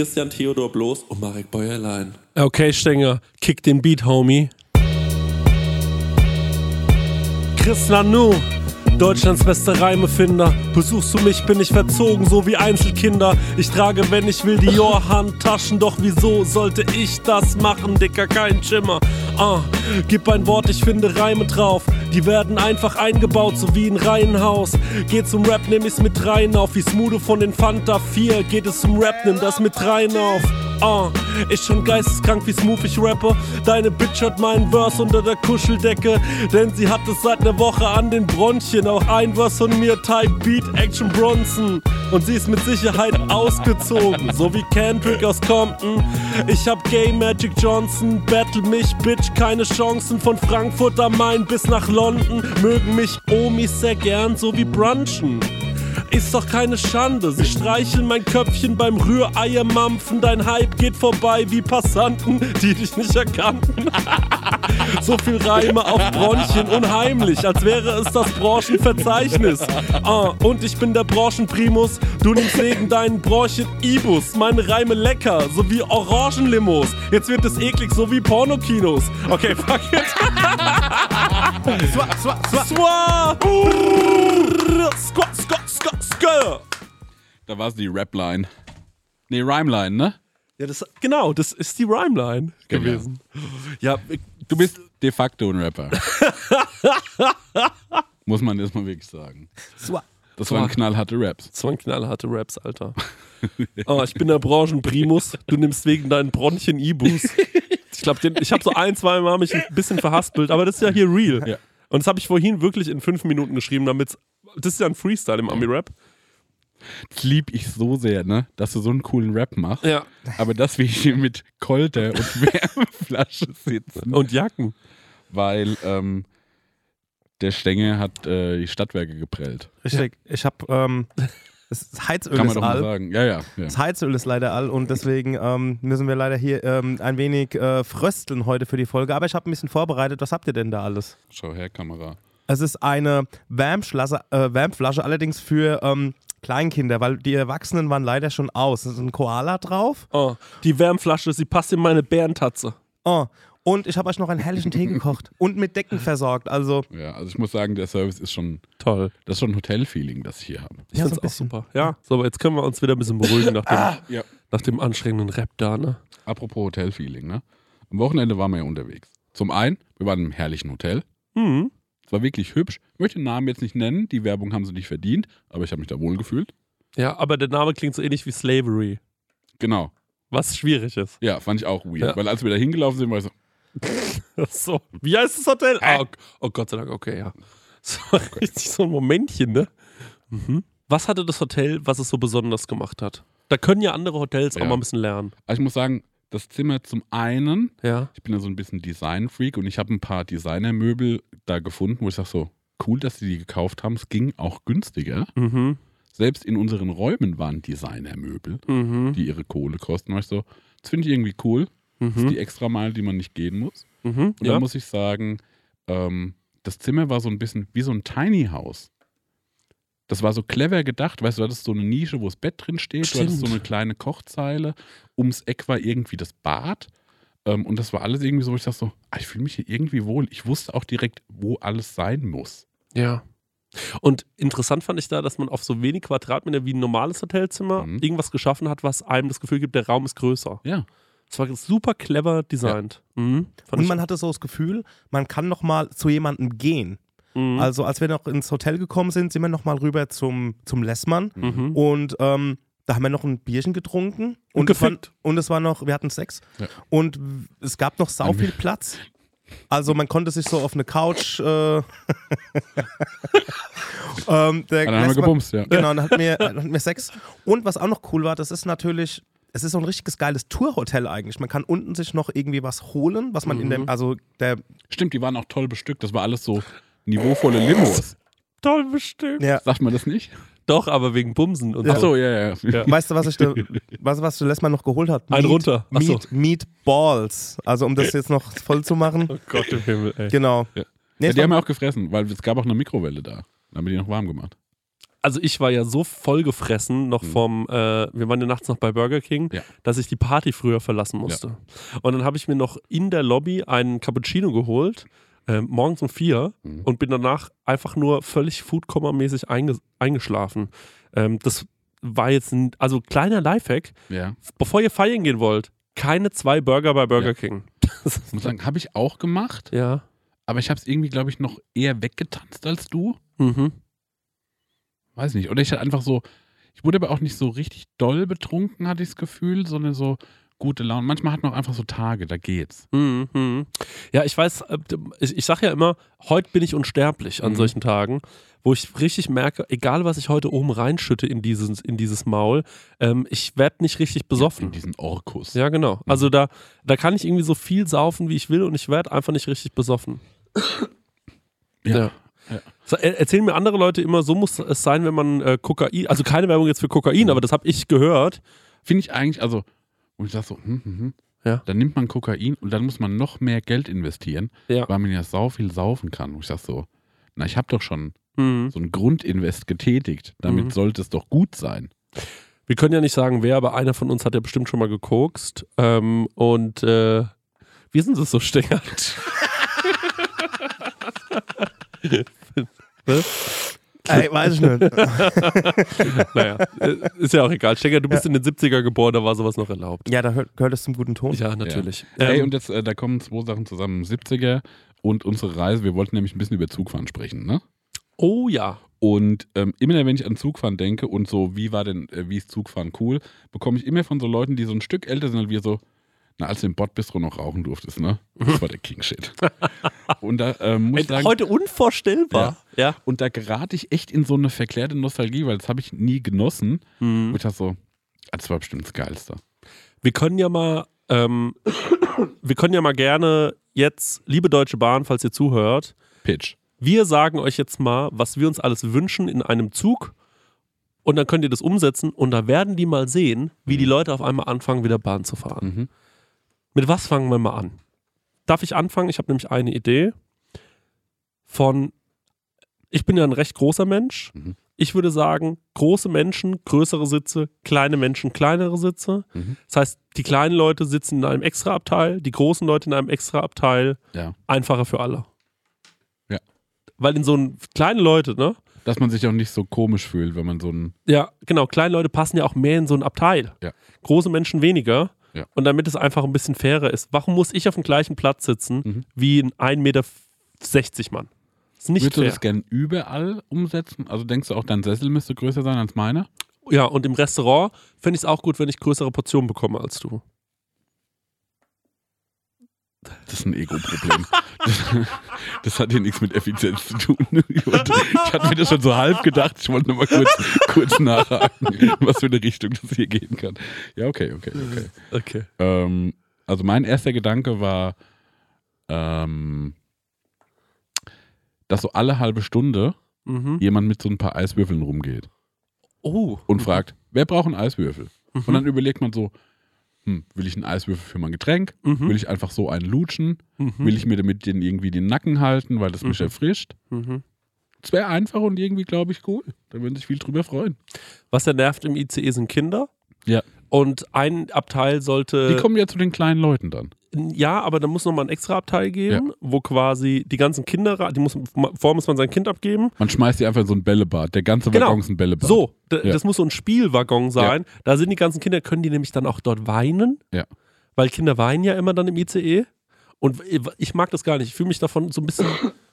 Christian Theodor Bloß und Marek Bäuerlein. Okay, Stenger, kick den Beat, Homie. Chris Nanu, Deutschlands bester Reimefinder. Besuchst du mich, bin ich verzogen, so wie Einzelkinder. Ich trage, wenn ich will, die Handtaschen. Doch wieso sollte ich das machen, Dicker? Kein Schimmer. Ah, gib ein Wort, ich finde Reime drauf. Die werden einfach eingebaut, so wie ein Reihenhaus. Geht zum Rap, nehm ich's mit rein auf. Wie Smudo von den Fanta 4. Geht es zum Rap, nimm das mit rein auf. Ah, ist schon geisteskrank, wie smooth ich rappe. Deine Bitch hat meinen Verse unter der Kuscheldecke. Denn sie hat es seit ner Woche an den Bronchien. Auch ein Verse von mir, Type Beat, Action Bronson. Und sie ist mit Sicherheit ausgezogen, so wie Kendrick aus Compton. Ich hab Gay Magic Johnson, battle mich, Bitch, keine Chancen. Von Frankfurt am Main bis nach London mögen mich Omis sehr gern, so wie Brunchen. Ist doch keine Schande. Sie streicheln mein Köpfchen beim Rühreiermampfen. Dein Hype geht vorbei wie Passanten, die dich nicht erkannten. so viel Reime auf Bronchien, unheimlich, als wäre es das Branchenverzeichnis. Ah, und ich bin der Branchenprimus. Du nimmst wegen deinen Bronchien Ibus. Meine Reime lecker, so wie Orangenlimos. Jetzt wird es eklig, so wie Pornokinos. Okay, fuck it. Swa, swa, swa. Swa! Squat, squat, squat. Da war es die Rap-Line. Nee, Rhyme-Line, ne? Ja, das, genau, das ist die Rhymeline Genau. gewesen. Ja, Du bist de facto ein Rapper. Muss man erstmal wirklich sagen. Swa. Das waren knallharte Raps. Das waren knallharte Raps, Alter. Oh, ich bin der Branchenprimus. Du nimmst wegen deinen Bronchien Ibus. Ich glaube, ich habe so ein, zwei Mal mich ein bisschen verhaspelt, aber das ist ja hier real. Ja. Und das habe ich vorhin wirklich in fünf Minuten geschrieben, damit das ist ja ein Freestyle im Ami-Rap. Das lieb ich so sehr, ne? Dass du so einen coolen Rap machst. Ja. Aber dass wir hier mit Kolte und Wärmeflasche sitzen. Und Jacken. Weil ähm, der Stenge hat äh, die Stadtwerke geprellt. Richtig. Ich habe ähm, das Heizöl Kann man ist doch mal all. sagen. Ja, ja. ja. Das Heizöl ist leider all und deswegen ähm, müssen wir leider hier ähm, ein wenig äh, frösteln heute für die Folge. Aber ich habe ein bisschen vorbereitet. Was habt ihr denn da alles? Schau her, Kamera. Es ist eine Wärmflasche, äh, Wärmflasche allerdings für ähm, Kleinkinder, weil die Erwachsenen waren leider schon aus. Es ist ein Koala drauf. Oh, die Wärmflasche, sie passt in meine Bärentatze. Oh. Und ich habe euch noch einen herrlichen Tee gekocht und mit Decken versorgt. Also Ja, also ich muss sagen, der Service ist schon, Toll. das ist schon ein Hotel-Feeling, das ich hier habe. Ich Ja, find's so ein auch super. Ja, so, aber jetzt können wir uns wieder ein bisschen beruhigen nach dem, Ja. nach dem anstrengenden Rap da, ne? Apropos Hotel-Feeling, ne? Am Wochenende waren wir ja unterwegs. Zum einen, wir waren in einem herrlichen Hotel. Mhm. Es war wirklich hübsch. Ich möchte den Namen jetzt nicht nennen, die Werbung haben sie nicht verdient, aber ich habe mich da wohl gefühlt. Ja, aber der Name klingt so ähnlich wie Slavery, Genau. was schwierig ist. Ja, fand ich auch weird. Ja. Weil als wir da hingelaufen sind, war ich so, So, wie heißt das Hotel? Ah, ok- oh, Gott sei Dank, okay, ja. So, richtig so ein Momentchen, ne? Mhm. Was hatte das Hotel, was es so besonders gemacht hat? Da können ja andere Hotels auch Ja. mal ein bisschen lernen. also ich muss sagen, das Zimmer zum einen, Ja. ich bin ja so ein bisschen Design-Freak und ich habe ein paar Designermöbel da gefunden, wo ich sage so, cool, dass sie die gekauft haben. Es ging auch günstiger. Mhm. Selbst in unseren Räumen waren Designermöbel, Mhm. die ihre Kohle kosten. Da war ich so, das finde ich irgendwie cool. Das ist Mhm. die extra Meile, die man nicht gehen muss. Mhm. Und Ja. da muss ich sagen, ähm, das Zimmer war so ein bisschen wie so ein Tiny House. Das war so clever gedacht, weißt du, du hattest so eine Nische, wo das Bett drin steht, du hattest so Stimmt. eine kleine Kochzeile, ums Eck war irgendwie das Bad. Ähm, und das war alles irgendwie so, wo ich dachte so, ah, ich fühle mich hier irgendwie wohl. Ich wusste auch direkt, wo alles sein muss. Ja. Und interessant fand ich da, dass man auf so wenig Quadratmeter wie ein normales Hotelzimmer Mhm. irgendwas geschaffen hat, was einem das Gefühl gibt, der Raum ist größer. Ja. Es war super clever designt. Mhm. Fand und man hatte so das Gefühl, man kann noch mal zu jemandem gehen. Mhm. Also als wir noch ins Hotel gekommen sind, sind wir noch mal rüber zum, zum Lessmann Mhm. und ähm, da haben wir noch ein Bierchen getrunken Und es war, und es war noch, wir hatten Sex Ja. und es gab noch sau viel Platz. Also man konnte sich so auf eine Couch äh, ähm, der Dann haben wir gebumst, ja. Genau, dann hatten wir, hatten wir Sex. Und was auch noch cool war, das ist natürlich, es ist so ein richtiges geiles Tourhotel eigentlich. Man kann unten sich noch irgendwie was holen, was man in dem, also der, Stimmt, die waren auch toll bestückt. Das war alles so niveauvolle Limos. Toll bestimmt. ja, Sagt man das nicht? Doch, aber wegen Bumsen und Ach so. so, ja, ja. Ja. weißt du, was ich da, was, was du letztes Mal noch geholt hat? Ein runter. Ach so. Meat, Meatballs. Also um das jetzt noch voll zu machen. Oh Gott im Himmel, ey. Genau. Ja. Nee, Ja, die haben wir auch gefressen, weil es gab auch eine Mikrowelle da. Dann haben wir die noch warm gemacht. Also ich war ja so vollgefressen noch vom, äh, wir waren ja nachts noch bei Burger King, Mhm. Ja. dass ich die Party früher verlassen musste. Und dann habe ich mir noch in der Lobby einen Cappuccino geholt, äh, morgens um vier Mhm. und bin danach einfach nur völlig Foodkoma-mäßig einge eingeschlafen. Ähm, das war jetzt ein, also kleiner Lifehack, Ja. bevor ihr feiern gehen wollt, keine zwei Burger bei Burger Ja. King. Ich muss sagen, habe ich auch gemacht, Ja. aber ich habe es irgendwie, glaube ich, noch eher weggetanzt als du. Mhm. Weiß nicht. Oder ich hatte einfach so, ich wurde aber auch nicht so richtig doll betrunken, hatte ich das Gefühl, sondern so gute Laune. Manchmal hat man auch einfach so Tage, da geht's. Mhm, mhm. Ja, ich weiß, äh, ich, ich sage ja immer, heute bin ich unsterblich an Mhm. solchen Tagen, wo ich richtig merke, egal was ich heute oben reinschütte in dieses, in dieses Maul, ähm, ich werde nicht richtig In besoffen. diesen Orkus. Ja, genau. Also da, da kann ich irgendwie so viel saufen, wie ich will und ich werde einfach nicht richtig besoffen. Ja. Ja. Er, erzählen mir andere Leute immer, so muss es sein, wenn man äh, Kokain, also keine Werbung jetzt für Kokain, aber das habe ich gehört. Finde ich eigentlich, also, wo ich sage so, hm, hm, hm. Ja. Dann nimmt man Kokain und dann muss man noch mehr Geld investieren, Ja. weil man ja sau viel saufen kann. Wo ich sage so, na, ich habe doch schon Mhm. so ein Grundinvest getätigt. Damit Mhm. sollte es doch gut sein. Wir können ja nicht sagen, wer, aber einer von uns hat ja bestimmt schon mal gekokst. Ähm, und äh, wie sind es so Ey, weiß ich nicht. naja, äh, ist ja auch egal. Stenger, du bist in den 70er geboren, da war sowas noch erlaubt. Ja, da hört, gehört es zum guten Ton. Ja, natürlich. Ey, Ähm, und jetzt, äh, da kommen zwei Sachen zusammen. 70er und unsere Reise. Wir wollten nämlich ein bisschen über Zugfahren sprechen, ne? oh ja. Und ähm, immer wenn ich an Zugfahren denke und so, wie war denn, äh, wie ist Zugfahren cool, bekomme ich immer von so Leuten, die so ein Stück älter sind, als wir so, na, als du im Bordbistro noch rauchen durftest, ne? Das war der King-Shit. und da ähm, muss ich sagen, Heute unvorstellbar. Ja. und da gerate ich echt in so eine verklärte Nostalgie, weil das habe ich nie genossen. Mhm. Wo ich dachte so, ah, das war bestimmt das Geilste. Wir können ja mal, ähm, wir können ja mal gerne jetzt, liebe Deutsche Bahn, falls ihr zuhört, Pitch. wir sagen euch jetzt mal, was wir uns alles wünschen in einem Zug und dann könnt ihr das umsetzen und da werden die mal sehen, wie die Leute auf einmal anfangen, wieder Bahn zu fahren. Mhm. Mit was fangen wir mal an? Darf ich anfangen? Ich habe nämlich eine Idee von, ich bin ja ein recht großer Mensch. Mhm. Ich würde sagen, große Menschen, größere Sitze, kleine Menschen, kleinere Sitze. Mhm. Das heißt, die kleinen Leute sitzen in einem Extraabteil, die großen Leute in einem Extraabteil. Ja. Einfacher für alle. Ja. Weil in so einen kleine Leute, ne? Dass man sich auch nicht so komisch fühlt, wenn man so ein. Ja, genau. Kleine Leute passen ja auch mehr in so ein Abteil. Ja. Große Menschen weniger. Ja. Und damit es einfach ein bisschen fairer ist. Warum muss ich auf dem gleichen Platz sitzen Mhm. wie ein 1,60 Meter Mann? Das ist nicht Würdest du fair. das gern überall umsetzen? Also denkst du auch, dein Sessel müsste größer sein als meiner? Ja, und im Restaurant fände ich es auch gut, wenn ich größere Portionen bekomme als du. Das ist ein Ego-Problem. das, das hat hier nichts mit Effizienz zu tun. Ich, wollte, ich hatte mir das schon so halb gedacht. Ich wollte nur mal kurz, kurz nachhaken, was für eine Richtung das hier gehen kann. Ja, okay, okay, okay. Okay. Ähm, also mein erster Gedanke war, ähm, dass so alle halbe Stunde Mhm. jemand mit so ein paar Eiswürfeln rumgeht Oh. und fragt, wer braucht einen Eiswürfel? Mhm. Und dann überlegt man so, hm, will ich einen Eiswürfel für mein Getränk? Mhm. Will ich einfach so einen lutschen? Mhm. Will ich mir damit den irgendwie den Nacken halten, weil das mich Mhm. erfrischt? Mhm. Das wäre einfach und irgendwie, glaube ich, cool. Da würden sich viel drüber freuen. Was ja nervt im ICE sind Kinder. Ja. Und ein Abteil sollte. Die kommen ja zu den kleinen Leuten dann. Ja, aber da muss nochmal ein extra Abteil geben, wo quasi die ganzen Kinder, die muss, vorher muss man sein Kind abgeben. Man schmeißt die einfach in so ein Bällebad. Der ganze Genau. Waggon ist ein Bällebad. So, Ja. das muss so ein Spielwaggon sein. Da sind die ganzen Kinder, können die nämlich dann auch dort weinen. Ja. Weil Kinder weinen ja immer dann im ICE. Und ich mag das gar nicht. Ich fühle mich davon so ein bisschen.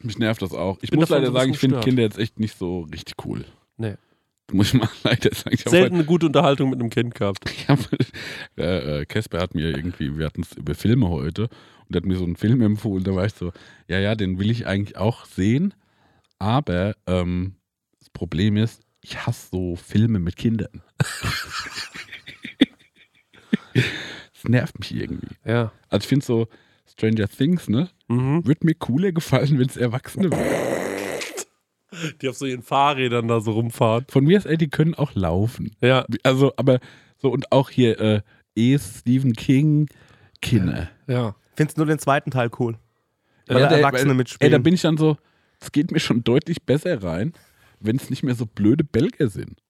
Mich nervt das auch. Ich muss leider so sagen, ich finde. Kinder jetzt echt nicht so richtig cool. Nee. Muss ich mal leider sagen. Ich Selten eine gute Unterhaltung mit einem Kind gehabt. Hab, äh, äh, Casper hat mir irgendwie, wir hatten es über Filme heute und er hat mir so einen Film empfohlen, da war ich so, ja, ja, den will ich eigentlich auch sehen, aber ähm, das Problem ist, ich hasse so Filme mit Kindern. das nervt mich irgendwie. Ja. Also ich finde so Stranger Things, ne, Mhm. wird mir cooler gefallen, wenn es Erwachsene wären. Die auf so ihren Fahrrädern da so rumfahren. Von mir ist, ey, die können auch laufen. Ja. Also, aber so und auch hier äh, E. Stephen King, Kinder. Ja. Findest nur den zweiten Teil cool. Ja, Weil da der- Erwachsene weil- mitspielen. Ey, da bin ich dann so, es geht mir schon deutlich besser rein, wenn es nicht mehr so blöde Belgier sind.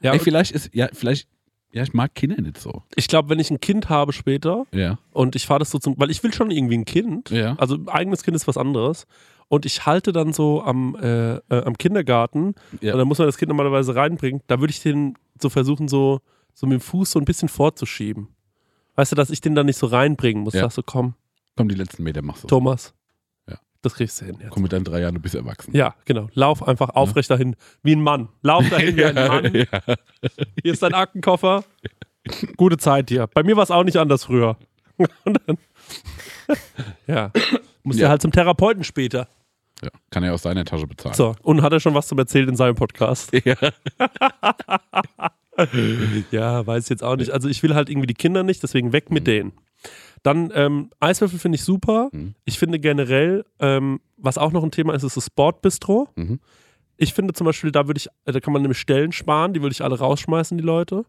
Ja, Ey, vielleicht ist, ja, vielleicht, ja, ich mag Kinder nicht so. ich glaube, wenn ich ein Kind habe später Ja. und ich fahre das so zum, weil ich will schon irgendwie ein Kind. Ja. Also ein eigenes Kind ist was anderes. Und ich halte dann so am, äh, äh, am Kindergarten Ja. und da muss man das Kind normalerweise reinbringen. Da würde ich den so versuchen, so, so mit dem Fuß so ein bisschen vorzuschieben. Weißt du, dass ich den dann nicht so reinbringen muss. Ja. Sagst du, komm, Komm, die letzten Meter machst du. Thomas. Ja. Das kriegst du hin jetzt. Komm mit deinen drei Jahren, du bist erwachsen. Ja, genau. Lauf einfach aufrecht dahin, wie ein Mann. Lauf dahin wie ein Mann. ja. Hier ist dein Aktenkoffer. Gute Zeit hier. Bei mir war es auch nicht anders früher. Und dann, ja. Muss Ja. ja halt zum Therapeuten später. Ja. Kann er aus seiner Tasche bezahlen. So, und hat er schon was zum Erzählen in seinem Podcast? Ja. Ja, weiß jetzt auch nicht. Also ich will halt irgendwie die Kinder nicht, deswegen weg mit denen. Dann ähm, Eiswürfel finde ich super. Mhm. Ich finde generell, ähm, was auch noch ein Thema ist, ist das Sportbistro. Mhm. Ich finde zum Beispiel, da würde ich, äh, da kann man nämlich Stellen sparen, die würde ich alle rausschmeißen, die Leute.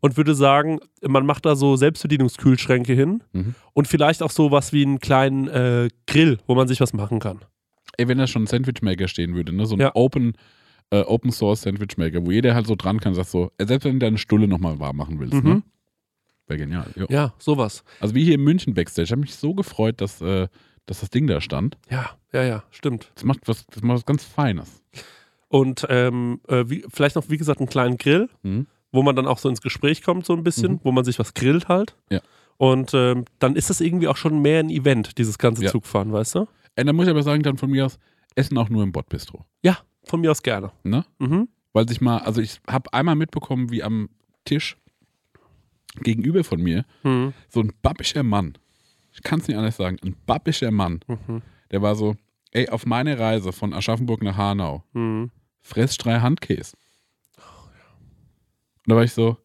Und würde sagen, man macht da so Selbstbedienungskühlschränke hin Mhm. und vielleicht auch so was wie einen kleinen äh, Grill, wo man sich was machen kann. Ey, wenn da schon ein Sandwichmaker stehen würde, ne? so ein Ja. Open, äh, Open Source Sandwichmaker, wo jeder halt so dran kann, sagt so, äh, selbst wenn du deine Stulle nochmal warm machen willst, Mhm. ne? Wäre genial. Jo. Ja, sowas. Also wie hier in München Backstage, ich habe mich so gefreut, dass, äh, dass das Ding da stand. Ja, ja, ja, stimmt. Das macht was, das macht was ganz Feines. Und ähm, äh, wie, vielleicht noch, wie gesagt, einen kleinen Grill. Mhm. wo man dann auch so ins Gespräch kommt, so ein bisschen, Mhm. wo man sich was grillt halt. Ja. Und ähm, dann ist das irgendwie auch schon mehr ein Event, dieses ganze Ja. Zugfahren, weißt du? Äh, dann muss ich aber sagen, dann von mir aus, Essen auch nur im Bordbistro. Ja, von mir aus gerne. Ne? Mhm. Weil sich mal, also ich habe einmal mitbekommen, wie am Tisch gegenüber von mir Mhm. so ein babbischer Mann, ich kann es nicht anders sagen, ein babbischer Mann, Mhm. der war so, ey, auf meiner Reise von Aschaffenburg nach Hanau, Mhm. fress drei Handkäse. Und da war ich so,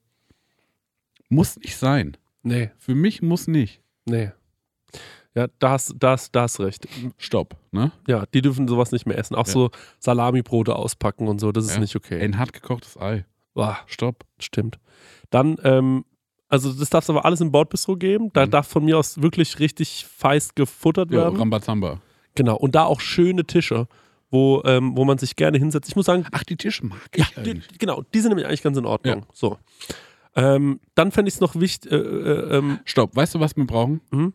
muss nicht sein. Nee, Für mich muss nicht. nee. Ja, da hast, da, hast, da hast recht. Stopp, ne? Ja, die dürfen sowas nicht mehr essen. Auch Ja. so Salamibrote auspacken und so, das ist Ja. nicht okay. Ein hart gekochtes Ei. Boah, Stopp. stimmt. Dann, ähm, also das darf es aber alles im Bordbistro geben. Da Mhm. darf von mir aus wirklich richtig feist gefuttert Ja, werden. Rambazamba. Genau. Und da auch schöne Tische, wo, ähm, wo man sich gerne hinsetzt. Ich muss sagen, Ach, die Tische mag Ja, ich die, eigentlich. genau, die sind nämlich eigentlich ganz in Ordnung. So. Ähm, dann fände ich es noch wichtig, äh, äh, ähm, Stopp, weißt du, was wir brauchen? Mhm.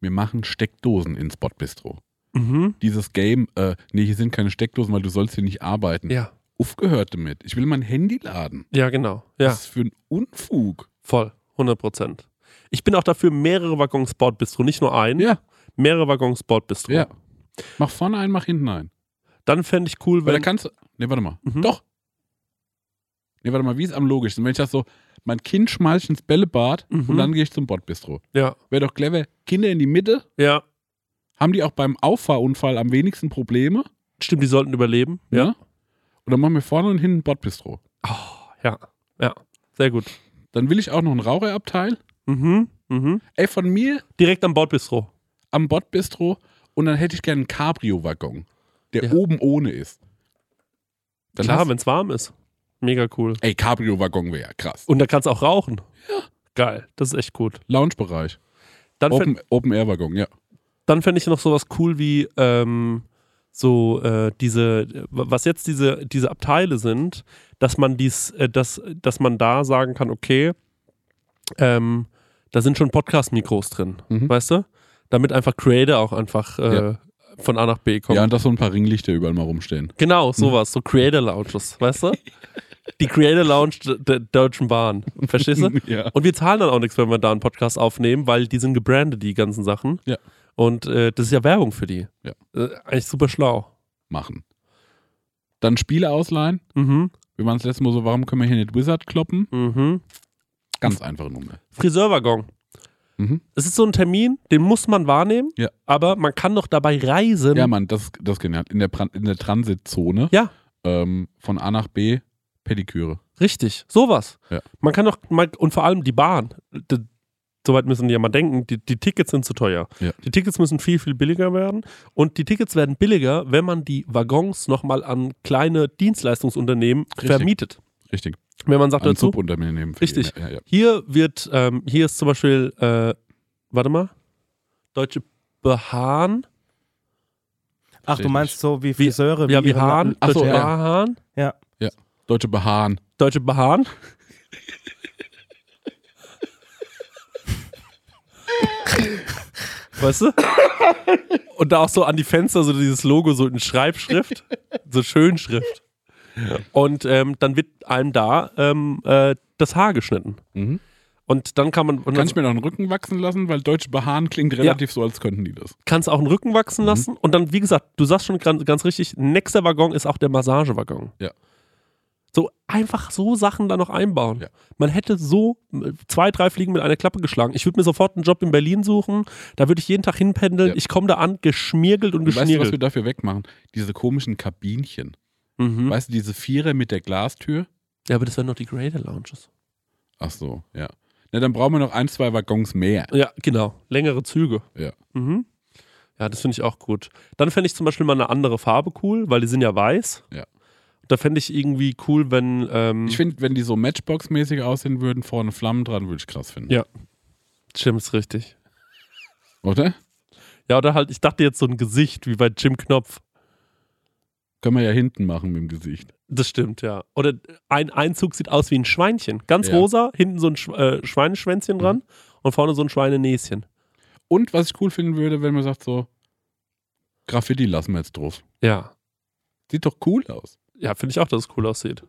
Wir machen Steckdosen ins Bordbistro. mhm, Dieses Game, äh, nee, hier sind keine Steckdosen, weil du sollst hier nicht arbeiten. ja, Aufgehört damit. Ich will mein Handy laden. ja, genau. Ja, Was ist für ein Unfug. voll, 100 Prozent. Ich bin auch dafür mehrere Waggons Bordbistro, nicht nur ein, Ja, mehrere Waggons Bordbistro. ja. Mach vorne ein, mach hinten ein. Dann fände ich cool, Weil da wenn. kannst du. Nee, warte mal. Mhm. Doch. Nee, warte mal, wie ist am logischsten? Wenn ich das so, mein Kind schmeiß ich ins Bällebad Mhm. und dann gehe ich zum Bordbistro. Ja, Wäre doch clever. Kinder in die Mitte. ja, Haben die auch beim Auffahrunfall am wenigsten Probleme? stimmt, die sollten überleben. Ja, Ne? Und dann machen wir vorne und hinten Bordbistro. ja, ja, sehr gut. Dann will ich auch noch ein Raucherabteil. Mhm, mhm. Ey, von mir Direkt am Bordbistro. am Bordbistro und dann hätte ich gerne einen Cabrio-Waggon, der Ja. oben ohne ist. Dann Klar, wenn es warm ist. Mega cool. Ey, Cabrio-Waggon wäre ja krass. Und da kannst du auch rauchen. Ja. Geil, das ist echt gut. Lounge-Bereich. Dann fänd- Open, Open Air Waggon, ja. dann fände ich noch sowas cool wie ähm, so äh, diese, was jetzt diese, diese Abteile sind, dass man dies, äh, dass, dass man da sagen kann, okay, ähm, da sind schon Podcast-Mikros drin, Mhm. weißt du? Damit einfach Creator auch einfach äh, Ja. von A nach B kommen. Ja, und dass so ein paar Ringlichter überall mal rumstehen. Genau, sowas, so Creator Lounges, weißt du? Die Creator Lounge der, Deutschen Bahn, verstehst du? ja. Und wir zahlen dann auch nichts, wenn wir da einen Podcast aufnehmen, weil die sind gebrandet, die ganzen Sachen. Ja. Und äh, das ist ja Werbung für die. Ja. Äh, eigentlich super schlau. Machen. Dann Spiele ausleihen. Mhm. Wir waren das letzte Mal so, warum können wir hier nicht Wizard kloppen? Mhm. Ganz einfache Nummer. Friseurwaggon. Mhm. Es ist so ein Termin, den muss man wahrnehmen, Ja. aber man kann doch dabei reisen. Ja, Mann, das, das genial. In der, in der Transitzone Ja. ähm, von A nach B Pediküre. Richtig, sowas. Ja. Man kann doch, mal, und vor allem die Bahn, d- soweit müssen die ja mal denken, die, die Tickets sind zu teuer. Ja. Die Tickets müssen viel, viel billiger werden. Und die Tickets werden billiger, wenn man die Waggons nochmal an kleine Dienstleistungsunternehmen Richtig. vermietet. Richtig. Wenn man sagt Ein dazu, Subunternehmen. Richtig. die- Ja, ja. hier wird, ähm, hier ist zum Beispiel, äh, warte mal, Deutsche Bahn. Ach, du meinst so wie Friseure? Ja, wie Hahn, Lappen- Ach so, Deutsche ja. Hahn, Ja. Ja. Deutsche Behaaren. Deutsche Bahn. weißt du? Und da auch so an die Fenster so dieses Logo so in Schreibschrift, so Schönschrift. Und ähm, dann wird einem da ähm, äh, das Haar geschnitten. Mhm. Und dann kann man, und Kann ich mir noch einen Rücken wachsen lassen, weil Deutsche Behaaren klingt relativ so, als könnten die das. kannst auch einen Rücken wachsen lassen. Und dann, wie gesagt, du sagst schon ganz, ganz richtig, nächster Waggon ist auch der Massagewaggon. Ja. So einfach so Sachen da noch einbauen. Ja. Man hätte so zwei, drei Fliegen mit einer Klappe geschlagen. Ich würde mir sofort einen Job in Berlin suchen. Da würde ich jeden Tag hinpendeln. Ja. Ich komme da an, geschmiergelt und Und weißt du, was wir dafür wegmachen? Diese komischen Kabinchen. Mhm. Weißt du, diese Vierer mit der Glastür? Ja, aber das wären noch die Greater Lounges. Ach so, ja. Na, dann brauchen wir noch ein, zwei Waggons mehr. Ja, genau. Längere Züge. Ja. Mhm. Ja, das finde ich auch gut. Dann fände ich zum Beispiel mal eine andere Farbe cool, weil die sind ja weiß. Ja. Da fände ich irgendwie cool, wenn. Ähm, Ich finde, wenn die so Matchbox-mäßig aussehen würden, vorne Flammen dran, würde ich krass finden. Ja. Stimmt's richtig. Oder? Ja, oder halt, ich dachte jetzt so ein Gesicht wie bei Jim Knopf. Können wir ja hinten machen mit dem Gesicht. Das stimmt, ja. Oder ein Einzug sieht aus wie ein Schweinchen. Ganz Ja. rosa, hinten so ein Sch äh, Schweineschwänzchen dran und vorne so ein Schweinenäschen. Und was ich cool finden würde, wenn man sagt so, Graffiti lassen wir jetzt drauf. Ja. Sieht doch cool aus. Ja, finde ich auch, dass es cool aussieht.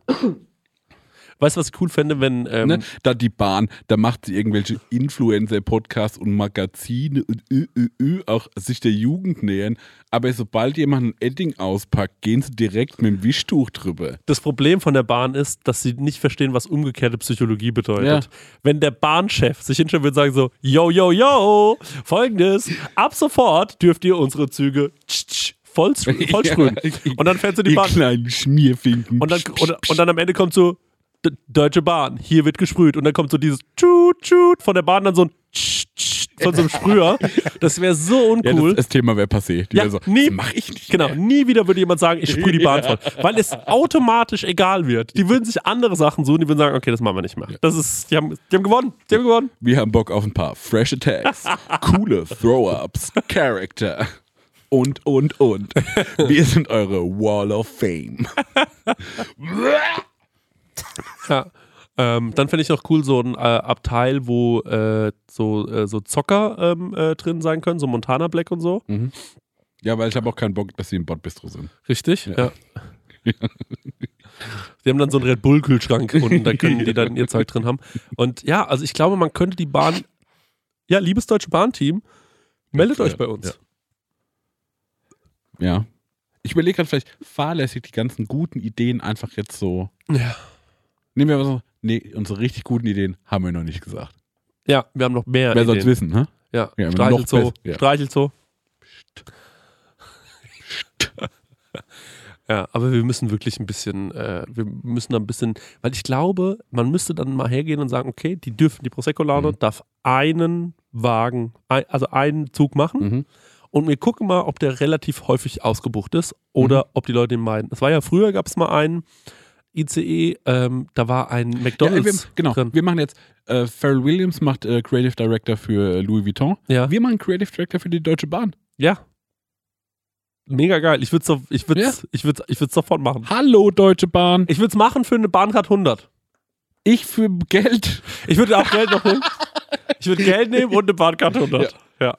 Weißt du, was ich cool fände, wenn. Ähm, ne? Da die Bahn, da macht sie irgendwelche Influencer-Podcasts und Magazine und ü, ü, ü, auch sich der Jugend nähern. Aber sobald jemand ein Edding auspackt, gehen sie direkt mit dem Wischtuch drüber. Das Problem von der Bahn ist, dass sie nicht verstehen, was umgekehrte Psychologie bedeutet. Ja. Wenn der Bahnchef sich hinstellen würde und sagen so, yo, yo, yo, folgendes, ab sofort dürft ihr unsere Züge tsch, tsch, voll, voll sprühen. Und dann fährt so die Ihr Bahn. kleinen Schmierfinken. Und dann, und, und dann am Ende kommt so, Deutsche Bahn, hier wird gesprüht. Und dann kommt so dieses Tschut, Tschut von der Bahn, dann so ein Tsch, Tsch von so einem Sprüher. Das wäre so ja, uncool. das, das Thema wäre passé. Die Ja, wär so, nie, mach ich nicht. Genau, nie wieder würde jemand sagen, ich sprühe die Bahn voll. Weil es automatisch egal wird. Die würden sich andere Sachen suchen, die würden sagen, okay, das machen wir nicht mehr. Das ist, die haben, die haben gewonnen, die haben gewonnen. Wir haben Bock auf ein paar Fresh Attacks, coole Throw-Ups, Character und, und, und. Wir sind eure Wall of Fame. Ja. Ähm, dann fände ich noch cool so ein äh, Abteil, wo äh, so, äh, so Zocker ähm, äh, drin sein können, so Montana Black und so. Ja, weil ich habe auch keinen Bock, dass sie im Bordbistro sind. Richtig? Ja. Ja. Die haben dann so einen Red Bull-Kühlschrank unten, da können die dann ihr Zeug drin haben. Und ja, also ich glaube, man könnte die Bahn, ja, liebes Deutsche Bahn-Team, meldet euch bei uns. Ja. Ich überlege gerade vielleicht fahrlässig die ganzen guten Ideen einfach jetzt so. Ja. Nehmen wir mal so, nee, unsere richtig guten Ideen haben wir noch nicht gesagt. Ja, wir haben noch mehr. Wer soll es wissen, ne? Ja, Ja, Streichelzoo. besser, ja. Streichelzoo. Ja, aber wir müssen wirklich ein bisschen, äh, wir müssen da ein bisschen, weil ich glaube, man müsste dann mal hergehen und sagen, okay, die dürfen, die Prosecco-Laune Mhm. darf einen Wagen, ein, also einen Zug machen Mhm. Und wir gucken mal, ob der relativ häufig ausgebucht ist oder ob die Leute ihn meiden. Es war ja früher, gab es mal einen ICE, ähm, da war ein Ja, McDonalds wir, genau. drin. Wir machen jetzt, äh, Pharrell Williams macht äh, Creative Director für äh, Louis Vuitton. Ja. Wir machen Creative Director für die Deutsche Bahn. Ja. Mega geil. Ich würde es ich Ja. ich würd's, ich würd's sofort machen. Hallo, Deutsche Bahn. Ich würde es machen für eine Bahncard 100. Ich für Geld. Ich würde auch Geld noch nehmen. Ich würde Geld nehmen und eine Bahncard 100. Ja.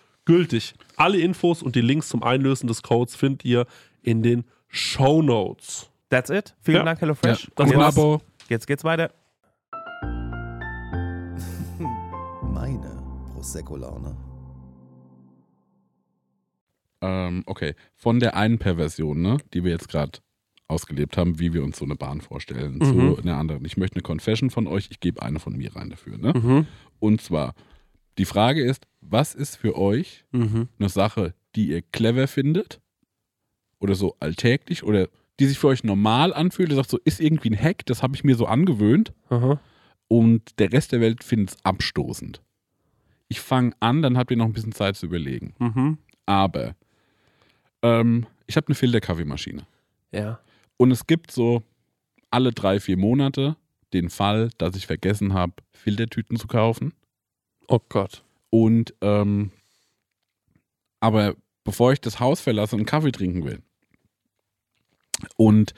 gültig. Alle Infos und die Links zum Einlösen des Codes findet ihr in den Show Notes. That's it. Vielen Ja. Dank, HelloFresh. Das jetzt, war's. Abo. jetzt geht's weiter. Meine Prosecco-Laune. Ähm, okay, von der einen Perversion, ne, die wir jetzt gerade ausgelebt haben, wie wir uns so eine Bahn vorstellen, Mhm. zu einer anderen. Ich möchte eine Confession von euch, ich gebe eine von mir rein dafür. Ne? Mhm. Und zwar, die Frage ist, was ist für euch Mhm. eine Sache, die ihr clever findet oder so alltäglich oder die sich für euch normal anfühlt, ihr sagt so, ist irgendwie ein Hack, das habe ich mir so angewöhnt Aha. und der Rest der Welt findet es abstoßend. Ich fange an, dann habt ihr noch ein bisschen Zeit zu überlegen. Mhm. Aber ähm, ich habe eine Filterkaffeemaschine. Ja. Und es gibt so alle drei, vier Monate den Fall, dass ich vergessen habe, Filtertüten zu kaufen. Oh Gott. Und ähm, aber bevor ich das Haus verlasse und Kaffee trinken will. Und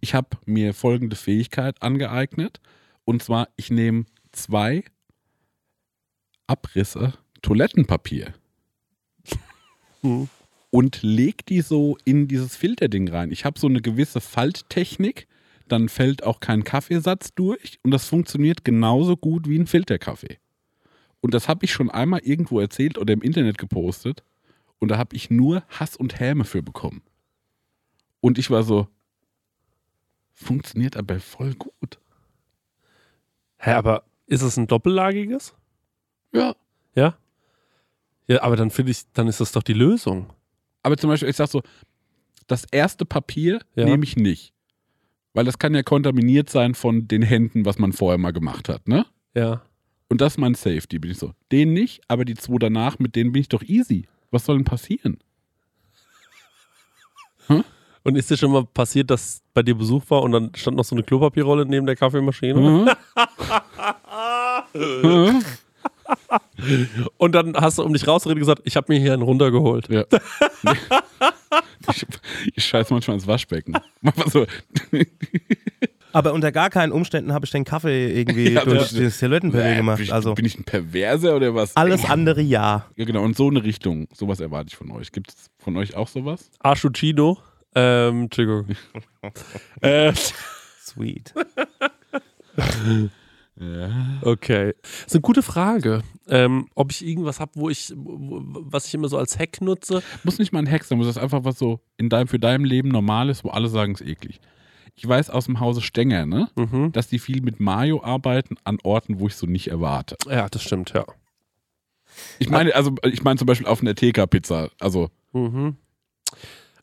ich habe mir folgende Fähigkeit angeeignet. Und zwar, ich nehme zwei Abrisse Toilettenpapier Mhm. und leg die so in dieses Filterding rein. Ich habe so eine gewisse Falttechnik, dann fällt auch kein Kaffeesatz durch und das funktioniert genauso gut wie ein Filterkaffee. Und das habe ich schon einmal irgendwo erzählt oder im Internet gepostet und da habe ich nur Hass und Häme für bekommen. Und ich war so, funktioniert aber voll gut. Hä, aber ist es ein doppellagiges? Ja. Ja? Ja, aber dann finde ich, dann ist das doch die Lösung. Aber zum Beispiel, ich sag so, das erste Papier Ja. nehme ich nicht. Weil das kann ja kontaminiert sein von den Händen, was man vorher mal gemacht hat, ne? Ja. Und das ist mein Safety, bin ich so. Den nicht, aber die zwei danach, mit denen bin ich doch easy. Was soll denn passieren? Und ist dir schon mal passiert, dass bei dir Besuch war und dann stand noch so eine Klopapierrolle neben der Kaffeemaschine? Mhm. Und dann hast du, um dich rauszureden, gesagt, ich habe mir hier einen runtergeholt. Ja. ich, ich scheiß manchmal ins Waschbecken. Mach mal so. Aber unter gar keinen Umständen habe ich den Kaffee irgendwie Ja, durch das- die Silhouettenpille Äh, gemacht. bin, ich, Also bin ich ein Perverser oder was? alles andere ja. Ja, genau. Und so eine Richtung. Sowas erwarte ich von euch. Gibt es von euch auch sowas? Archucino. Ähm, Entschuldigung. äh, Sweet. Ja. okay. Das ist eine gute Frage. Ähm, ob ich irgendwas habe, wo ich, wo, was ich immer so als Hack nutze. Muss nicht mal ein Hack sein, muss das einfach was so in deinem, für dein Leben normal ist, wo alle sagen, es ist eklig. Ich weiß aus dem Hause Stenger, ne, Mhm. dass die viel mit Mayo arbeiten an Orten, wo ich so nicht erwarte. Ja, das stimmt, ja. Ich meine, also ich meine zum Beispiel auf einer TK-Pizza. Also, Mhm.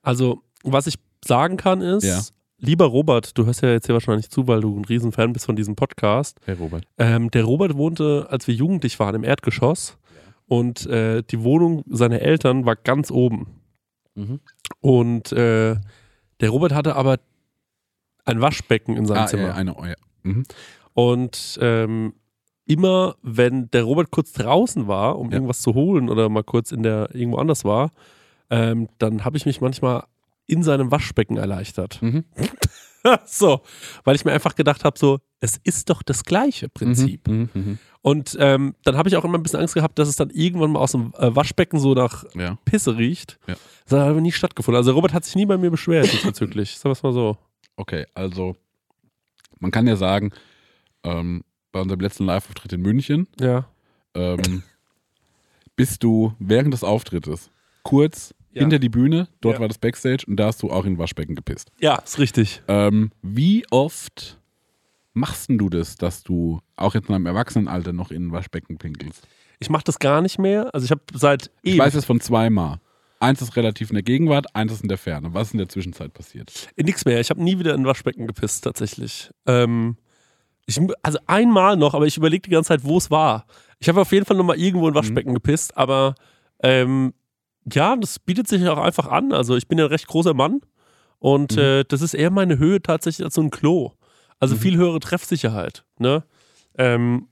Also, was ich sagen kann ist, Ja. lieber Robert, du hörst ja jetzt hier wahrscheinlich zu, weil du ein Riesenfan bist von diesem Podcast. Herr Robert. Ähm, der Robert wohnte, als wir jugendlich waren, im Erdgeschoss. Und äh, die Wohnung seiner Eltern war ganz oben. Mhm. Und äh, der Robert hatte aber ein Waschbecken in seinem Ah, Zimmer. ja, eine, oh, ja. Mhm. Und ähm, immer, wenn der Robert kurz draußen war, um Ja. irgendwas zu holen oder mal kurz in der irgendwo anders war, ähm, dann habe ich mich manchmal in seinem Waschbecken erleichtert. Mhm. so, weil ich mir einfach gedacht habe, so, es ist doch das gleiche Prinzip. Mhm. Mhm. Und ähm, dann habe ich auch immer ein bisschen Angst gehabt, dass es dann irgendwann mal aus dem äh, Waschbecken so nach Ja. Pisse riecht. Ja. Das hat aber nie stattgefunden. Also Robert hat sich nie bei mir beschwert diesbezüglich. Sagen wir es mal so. Okay, also man kann ja sagen, ähm, bei unserem letzten Live-Auftritt in München Ja. ähm, bist du während des Auftrittes kurz Ja. hinter die Bühne, dort Ja. war das Backstage und da hast du auch in Waschbecken gepisst. Ja, ist richtig. Ähm, wie oft machst du das, dass du auch jetzt in einem Erwachsenenalter noch in ein Waschbecken pinkelst? Ich mache das gar nicht mehr. Also ich habe seit Ich ewig- weiß es von zweimal. Eins ist relativ in der Gegenwart, eins ist in der Ferne. Was ist in der Zwischenzeit passiert? Nix mehr. Ich habe nie wieder in ein Waschbecken gepisst, tatsächlich. Ähm, ich, also einmal noch, aber ich überlege die ganze Zeit, wo es war. Ich habe auf jeden Fall noch mal irgendwo in ein Waschbecken gepisst, aber ähm, ja, das bietet sich auch einfach an. Also ich bin ja ein recht großer Mann und äh, das ist eher meine Höhe tatsächlich als so ein Klo. Also viel höhere Treffsicherheit. Ne? Ähm,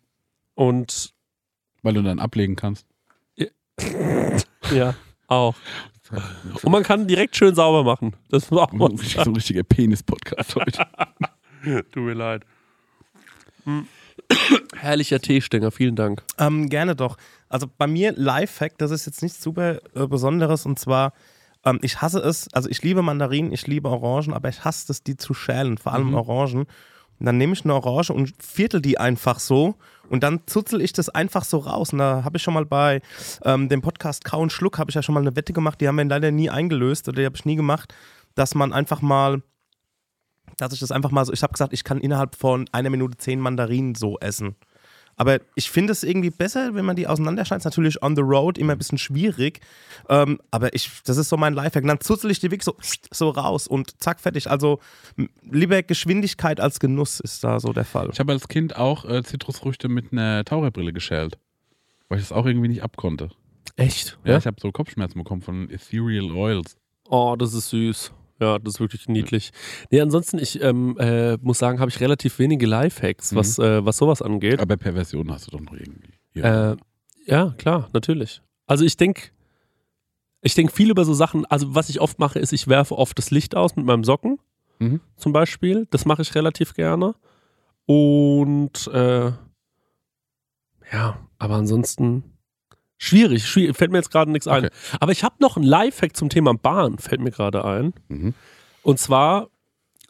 und Weil du dann ablegen kannst. ja, auch. Und man kann direkt schön sauber machen. Das war auch So mal ein richtig- so ein richtiger Penis-Podcast heute. Tut mir leid. Hm. Herrlicher Teestänger, vielen Dank. Ähm, gerne doch. Also bei mir Lifehack, das ist jetzt nichts super äh, Besonderes und zwar, ähm, ich hasse es, also ich liebe Mandarinen, ich liebe Orangen, aber ich hasse es, die zu schälen, vor allem Orangen. Dann nehme ich eine Orange und viertel die einfach so und dann zuzel ich das einfach so raus. Und da habe ich schon mal bei ähm, dem Podcast Kau und Schluck, habe ich ja schon mal eine Wette gemacht, die haben wir leider nie eingelöst oder die habe ich nie gemacht, dass man einfach mal dass ich das einfach mal so, ich habe gesagt, ich kann innerhalb von einer Minute zehn Mandarinen so essen. Aber ich finde es irgendwie besser, wenn man die auseinanderschneidet. Ist natürlich on the road immer ein bisschen schwierig. Ähm, aber ich, das ist so mein Lifehack. Und dann zuzel ich die wirklich so, so raus und zack, fertig. Also lieber Geschwindigkeit als Genuss ist da so der Fall. Ich habe als Kind auch äh, Zitrusfrüchte mit einer Taucherbrille geschält. Weil ich das auch irgendwie nicht abkonnte. Echt? Ja, ich habe so Kopfschmerzen bekommen von Ethereal Oils. Oh, das ist süß. Ja, das ist wirklich niedlich. Nee, ansonsten, ich ähm, äh, muss sagen, habe ich relativ wenige Lifehacks, was, äh, was sowas angeht. Aber Perversion hast du doch noch irgendwie. Ja. Äh, ja, klar, natürlich. Also ich denke, ich denke viel über so Sachen, also was ich oft mache, ist, ich werfe oft das Licht aus mit meinem Socken, Mhm. zum Beispiel. Das mache ich relativ gerne. Und äh, ja, aber ansonsten schwierig, schwierig fällt mir jetzt gerade nichts ein. Okay. Aber ich habe noch einen Lifehack zum Thema Bahn, fällt mir gerade ein. Mhm. Und zwar,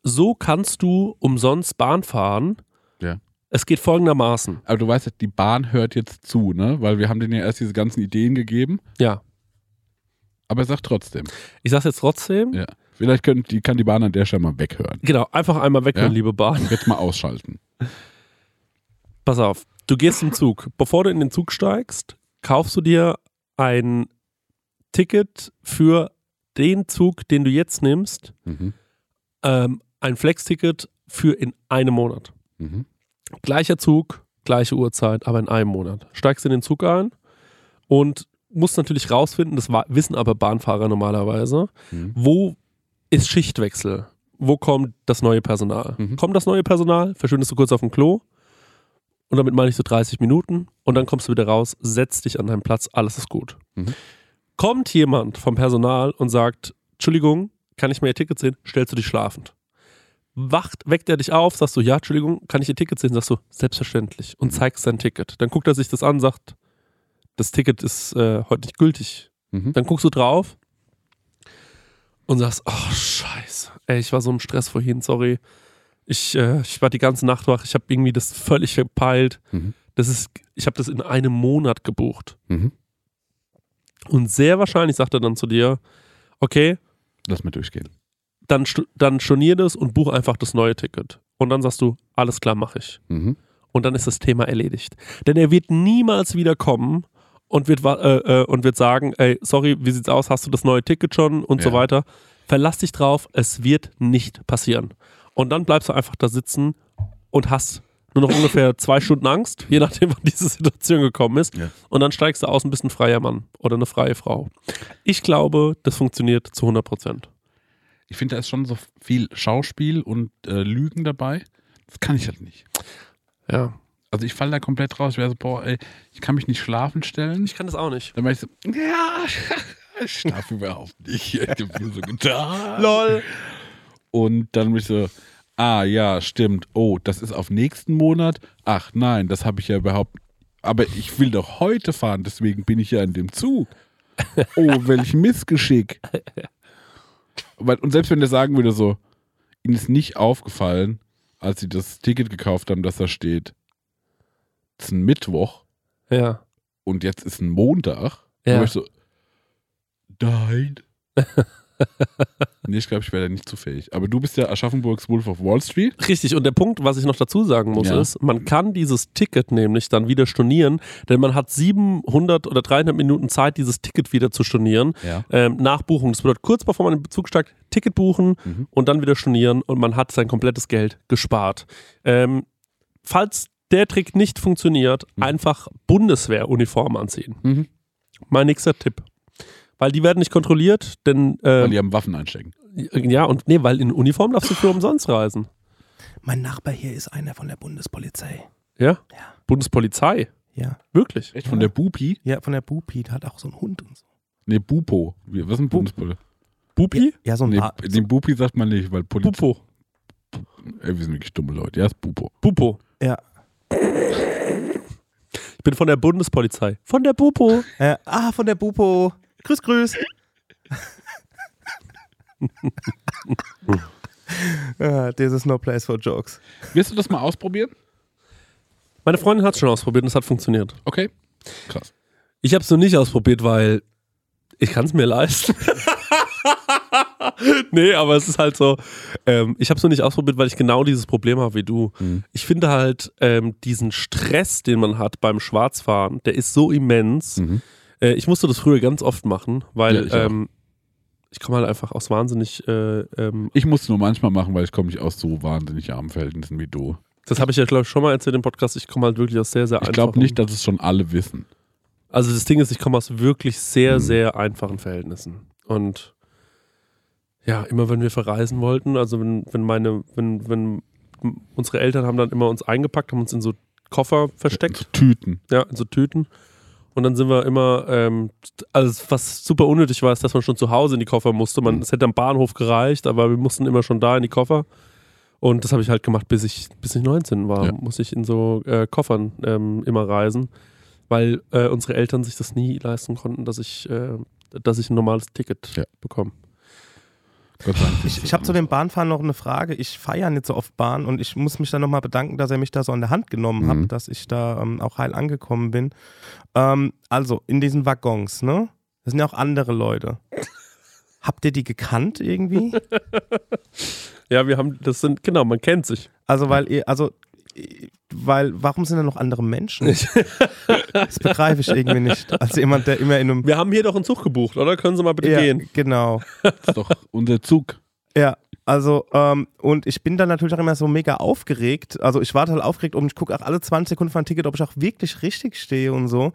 so kannst du umsonst Bahn fahren. Ja. Es geht folgendermaßen. Aber du weißt ja, die Bahn hört jetzt zu, ne? Weil wir haben denen ja erst diese ganzen Ideen gegeben. Ja, Aber sag trotzdem. ich sag's jetzt trotzdem. Ja. Vielleicht können, die, kann die Bahn an der Stelle mal weghören. Genau, einfach einmal weg, Ja. liebe Bahn. Jetzt mal ausschalten. Pass auf, du gehst im Zug. Bevor du in den Zug steigst, kaufst du dir ein Ticket für den Zug, den du jetzt nimmst. Mhm. Ähm, ein Flex-Ticket für in einem Monat. Mhm. Gleicher Zug, gleiche Uhrzeit, aber in einem Monat. Steigst in den Zug ein und musst natürlich rausfinden, das wissen aber Bahnfahrer normalerweise, Mhm. wo ist Schichtwechsel? Wo kommt das neue Personal? Mhm. Kommt das neue Personal, verschwindest du kurz auf dem Klo und damit meine ich so 30 Minuten und dann kommst du wieder raus, setzt dich an deinen Platz, alles ist gut. Mhm. Kommt jemand vom Personal und sagt, Entschuldigung, kann ich mir Ihr Ticket sehen? Stellst du dich schlafend. wacht, weckt er dich auf, sagst du, ja, Entschuldigung, kann ich Ihr Ticket sehen? Sagst du, selbstverständlich. Und zeigst dein Ticket. Dann guckt er sich das an, sagt, das Ticket ist äh, heute nicht gültig. Mhm. Dann guckst du drauf und sagst, oh, scheiße. Ey, ich war so im Stress vorhin, sorry. Ich, äh, ich war die ganze Nacht wach, ich habe irgendwie das völlig verpeilt. Mhm. Das ist, ich habe das in einem Monat gebucht. Mhm. Und sehr wahrscheinlich sagt er dann zu dir, okay, Lass mal durchgehen. dann, dann stornier das und buch einfach das neue Ticket. Und dann sagst du, alles klar, mache ich. Mhm. Und dann ist das Thema erledigt. Denn er wird niemals wieder kommen und wird, äh, äh, und wird sagen, ey, sorry, wie sieht's aus, hast du das neue Ticket schon und so Ja. weiter. Verlass dich drauf, es wird nicht passieren. Und dann bleibst du einfach da sitzen und hast nur noch ungefähr zwei Stunden Angst, je nachdem, wann diese Situation gekommen ist. Ja. Und dann steigst du aus und bist ein freier Mann oder eine freie Frau. Ich glaube, das funktioniert zu 100 Prozent. Ich finde, da ist schon so viel Schauspiel und äh, Lügen dabei. Das kann ich halt nicht. Ja. Also ich falle da komplett raus. Ich wäre so, boah, ey, ich kann mich nicht schlafen stellen. Ich kann das auch nicht. Dann war ich so, ja, ich schlafe überhaupt nicht. Ich hab mir so getan. Lol. Und dann bin ich so, ah ja, stimmt. Oh, das ist auf nächsten Monat. Ach nein, das habe ich ja überhaupt. Aber ich will doch heute fahren, deswegen bin ich ja in dem Zug. Oh, welch Missgeschick. Und selbst wenn der sagen würde so, ihnen ist nicht aufgefallen, als sie das Ticket gekauft haben, dass da steht, es ist ein Mittwoch Ja. und jetzt ist ein Montag. Ja. War ich so, nein. nee, ich glaube, ich wäre da nicht zu fähig. Aber du bist ja Aschaffenburgs Wolf of Wall Street. Richtig, und der Punkt, was ich noch dazu sagen muss, Ja. ist, man kann dieses Ticket nämlich dann wieder stornieren, denn man hat 700 oder 300 Minuten Zeit, dieses Ticket wieder zu stornieren. Ja. Ähm, nach Buchung. Das bedeutet, kurz bevor man in den Zug steigt, Ticket buchen Mhm. und dann wieder stornieren und man hat sein komplettes Geld gespart. Ähm, falls der Trick nicht funktioniert, einfach Bundeswehruniform anziehen. Mhm. Mein nächster Tipp. Weil die werden nicht kontrolliert, denn äh, Weil die haben Waffen einstecken. ja und nee, weil in Uniform darfst du für umsonst reisen. Mein Nachbar hier ist einer von der Bundespolizei. Ja? Ja. Bundespolizei. Ja. Wirklich? Echt? Von der Bupi? Ja, von der Bupi, der hat auch so einen Hund und so. Nee, Bupo. Wie- Was ist ein Bundespolizei? Bupi? Ja, so ein Nee, Wa- den Bupi sagt man nicht, weil Polizei. Pupo. Ey, wir sind wirklich dumme Leute. Ja, ist Bupo. Pupo. Ja. Ich bin von der Bundespolizei. Von der Pupo. Äh, ah, von der Bupo. Grüß, grüß. ah, this is no place for jokes. Willst du das mal ausprobieren? Meine Freundin hat es schon ausprobiert und es hat funktioniert. Okay. Krass. Ich habe es noch nicht ausprobiert, weil ich kann es mir leisten. nee, aber es ist halt so, ähm, ich habe es noch nicht ausprobiert, weil ich genau dieses Problem habe wie du. Mhm. Ich finde halt ähm, diesen Stress, den man hat beim Schwarzfahren, der ist so immens. Mhm. Äh, ich musste das früher ganz oft machen, weil Ja, ich ähm, ich komme halt einfach aus wahnsinnig, äh, ähm, Ich muss es nur manchmal machen, weil ich komme nicht aus so wahnsinnig armen Verhältnissen wie du. das habe ich ja glaube ich schon mal erzählt im Podcast, ich komme halt wirklich aus sehr, sehr Ich glaube einfachen- nicht, dass es schon alle wissen. Also das Ding ist, ich komme aus wirklich sehr, Mhm. sehr einfachen Verhältnissen. Und ja, immer wenn wir verreisen wollten, also wenn, wenn meine, wenn, wenn unsere Eltern haben dann immer uns eingepackt, haben uns in so Koffer versteckt, So Tüten. ja, in so Tüten. Und dann sind wir immer, ähm, also was super unnötig war, ist, dass man schon zu Hause in die Koffer musste. Man, Mhm. es hätte am Bahnhof gereicht, aber wir mussten immer schon da in die Koffer. Und das habe ich halt gemacht, bis ich, bis ich 19 war. Ja. Muss ich in so äh, Koffern ähm, immer reisen, weil äh, unsere Eltern sich das nie leisten konnten, dass ich, äh, dass ich ein normales Ticket Ja. bekomme. Ich, ich habe zu dem Bahnfahren noch eine Frage. Ich ja nicht so oft Bahn und ich muss mich dann nochmal bedanken, dass er mich da so an der Hand genommen hat, Mhm. dass ich da ähm, auch heil angekommen bin. Ähm, also, in diesen Waggons, ne? Das sind ja auch andere Leute. Habt ihr die gekannt irgendwie? Ja, wir haben, das sind, genau, man kennt sich. Also, weil ihr, also, weil, warum sind da noch andere Menschen? Das begreife ich irgendwie nicht. Als jemand, der immer in einem. Wir haben hier doch einen Zug gebucht, oder? Können Sie mal bitte Ja, gehen? genau. Das ist doch unser Zug. Ja, also, ähm, und ich bin dann natürlich auch immer so mega aufgeregt. Also, ich warte halt aufgeregt und ich gucke auch alle 20 Sekunden für ein Ticket, ob ich auch wirklich richtig stehe und so.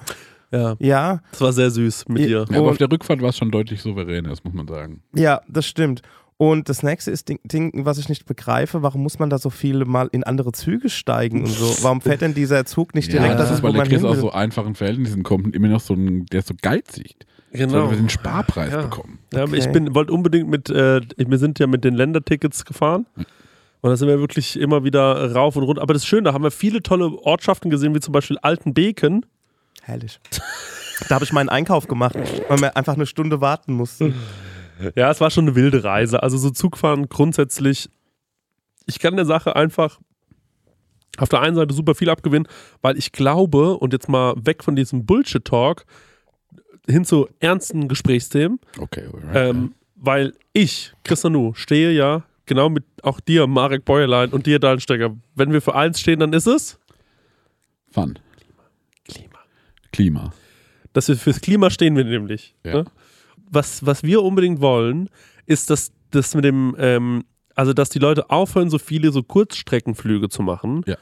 Ja, Ja, das war sehr süß mit Ja. dir. Ja, aber auf der Rückfahrt war es schon deutlich souveräner, das muss man sagen. ja, das stimmt. Und das nächste ist Ding, Ding, was ich nicht begreife, warum muss man da so viele mal in andere Züge steigen und so? Warum fährt denn dieser Zug nicht direkt das das ist, weil der Chris aus so einfachen Verhältnissen kommt und immer noch so ein, der ist so geizig. Genau. Sollte wir den Sparpreis Ja. bekommen. Ja, aber ich Okay. bin, wollte unbedingt mit, äh, wir sind ja mit den Ländertickets gefahren. Und da sind wir wirklich immer wieder rauf und runter. Aber das ist schön, da haben wir viele tolle Ortschaften gesehen, wie zum Beispiel Altenbeken. Herrlich. Da habe ich meinen Einkauf gemacht, weil wir einfach eine Stunde warten mussten. Ja, es war schon eine wilde Reise. Also so Zugfahren grundsätzlich, ich kann der Sache einfach auf der einen Seite super viel abgewinnen, weil ich glaube, und jetzt mal weg von diesem Bullshit-Talk hin zu ernsten Gesprächsthemen, Okay, alright. ähm, weil ich, Christian Nu, stehe ja genau mit auch dir, Marek Bäuerlein und dir, Dallenstecker. Wenn wir für eins stehen, dann ist es Fun. Klima. Klima. Dass wir fürs Klima stehen wir nämlich. Ja. Ne? Was, was wir unbedingt wollen, ist, dass das mit dem, ähm, also dass die Leute aufhören, so viele so Kurzstreckenflüge zu machen, Ja.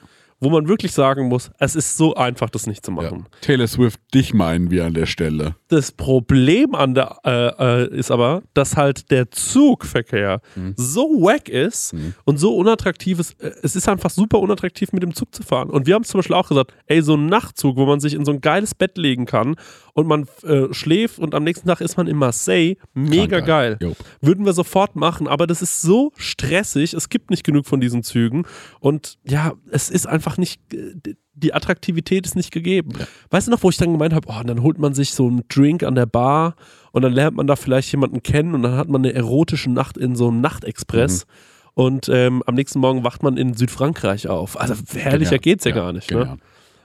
Wo man wirklich sagen muss, es ist so einfach, das nicht zu Ja. machen. Taylor Swift, dich meinen wir an der Stelle. Das Problem an der äh, äh, ist aber, dass halt der Zugverkehr Mhm. so wack ist und so unattraktiv ist. Äh, Es ist einfach super unattraktiv, mit dem Zug zu fahren. Und wir haben zum Beispiel auch gesagt, ey, so ein Nachtzug, wo man sich in so ein geiles Bett legen kann und man äh, schläft und am nächsten Tag ist man in Marseille, mega Krank geil. Jo. Würden wir sofort machen, aber das ist so stressig. Es gibt nicht genug von diesen Zügen. Und ja, es ist einfach nicht, äh, die Attraktivität ist nicht gegeben. Weißt du noch, wo ich dann gemeint habe, oh, dann holt man sich so einen Drink an der Bar und dann lernt man da vielleicht jemanden kennen und dann hat man eine erotische Nacht in so einem Nachtexpress. Und ähm, am nächsten Morgen wacht man in Südfrankreich auf. Also herrlicher Genial. geht's ja, gar nicht. Ne?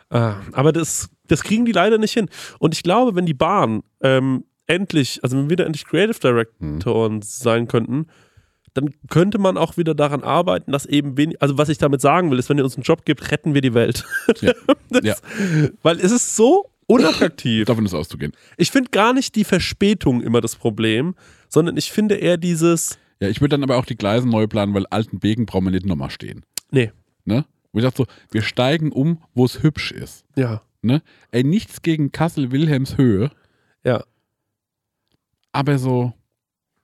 Ah, aber das, das kriegen die leider nicht hin. Und ich glaube, wenn die Bahn ähm, endlich, also wenn wir da endlich Creative Directoren sein könnten, dann könnte man auch wieder daran arbeiten, dass eben wenig, also was ich damit sagen will, ist, wenn ihr uns einen Job gibt, retten wir die Welt. Ja. Das- Ja. Weil es ist so unattraktiv. Davon ist auszugehen. Ich finde gar nicht die Verspätung immer das Problem, sondern ich finde eher dieses, Ja, ich würde dann aber auch die Gleise neu planen, weil Altenbeken brauchen wir nicht nochmal stehen. nee, Ne? Wo ich dachte so, wir steigen um, wo es hübsch ist. ja, Ne? Ey, nichts gegen Kassel-Wilhelmshöhe, ja, aber so,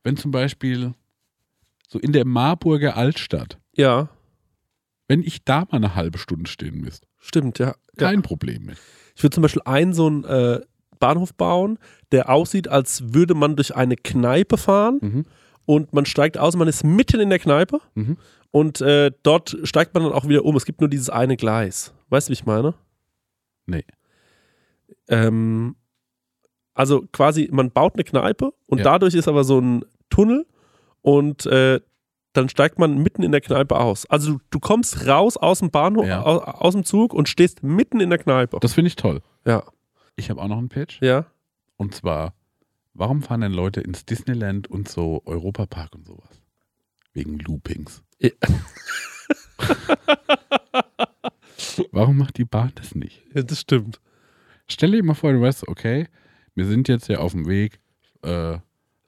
wenn zum Beispiel so in der Marburger Altstadt, ja, wenn ich da mal eine halbe Stunde stehen müsste, stimmt, ja. ja. kein Problem mit. Ich würde zum Beispiel einen so einen äh, Bahnhof bauen, der aussieht, als würde man durch eine Kneipe fahren Mhm. und man steigt aus, man ist mitten in der Kneipe Mhm. und äh, dort steigt man dann auch wieder um. Es gibt nur dieses eine Gleis. Weißt du, wie ich meine? Nee. Ähm, also quasi, man baut eine Kneipe und Ja. dadurch ist aber so ein Tunnel und äh, dann steigt man mitten in der Kneipe aus. Also du, du kommst raus aus dem Bahnhof, Ja. aus, aus dem Zug und stehst mitten in der Kneipe. Das finde ich toll. ja, Ich habe auch noch einen Pitch. ja. Und zwar, warum fahren denn Leute ins Disneyland und so Europapark und sowas? Wegen Loopings. Ja. warum macht die Bahn das nicht? Ja, das stimmt. Stell dir mal vor, du weißt, okay, wir sind jetzt ja auf dem Weg äh,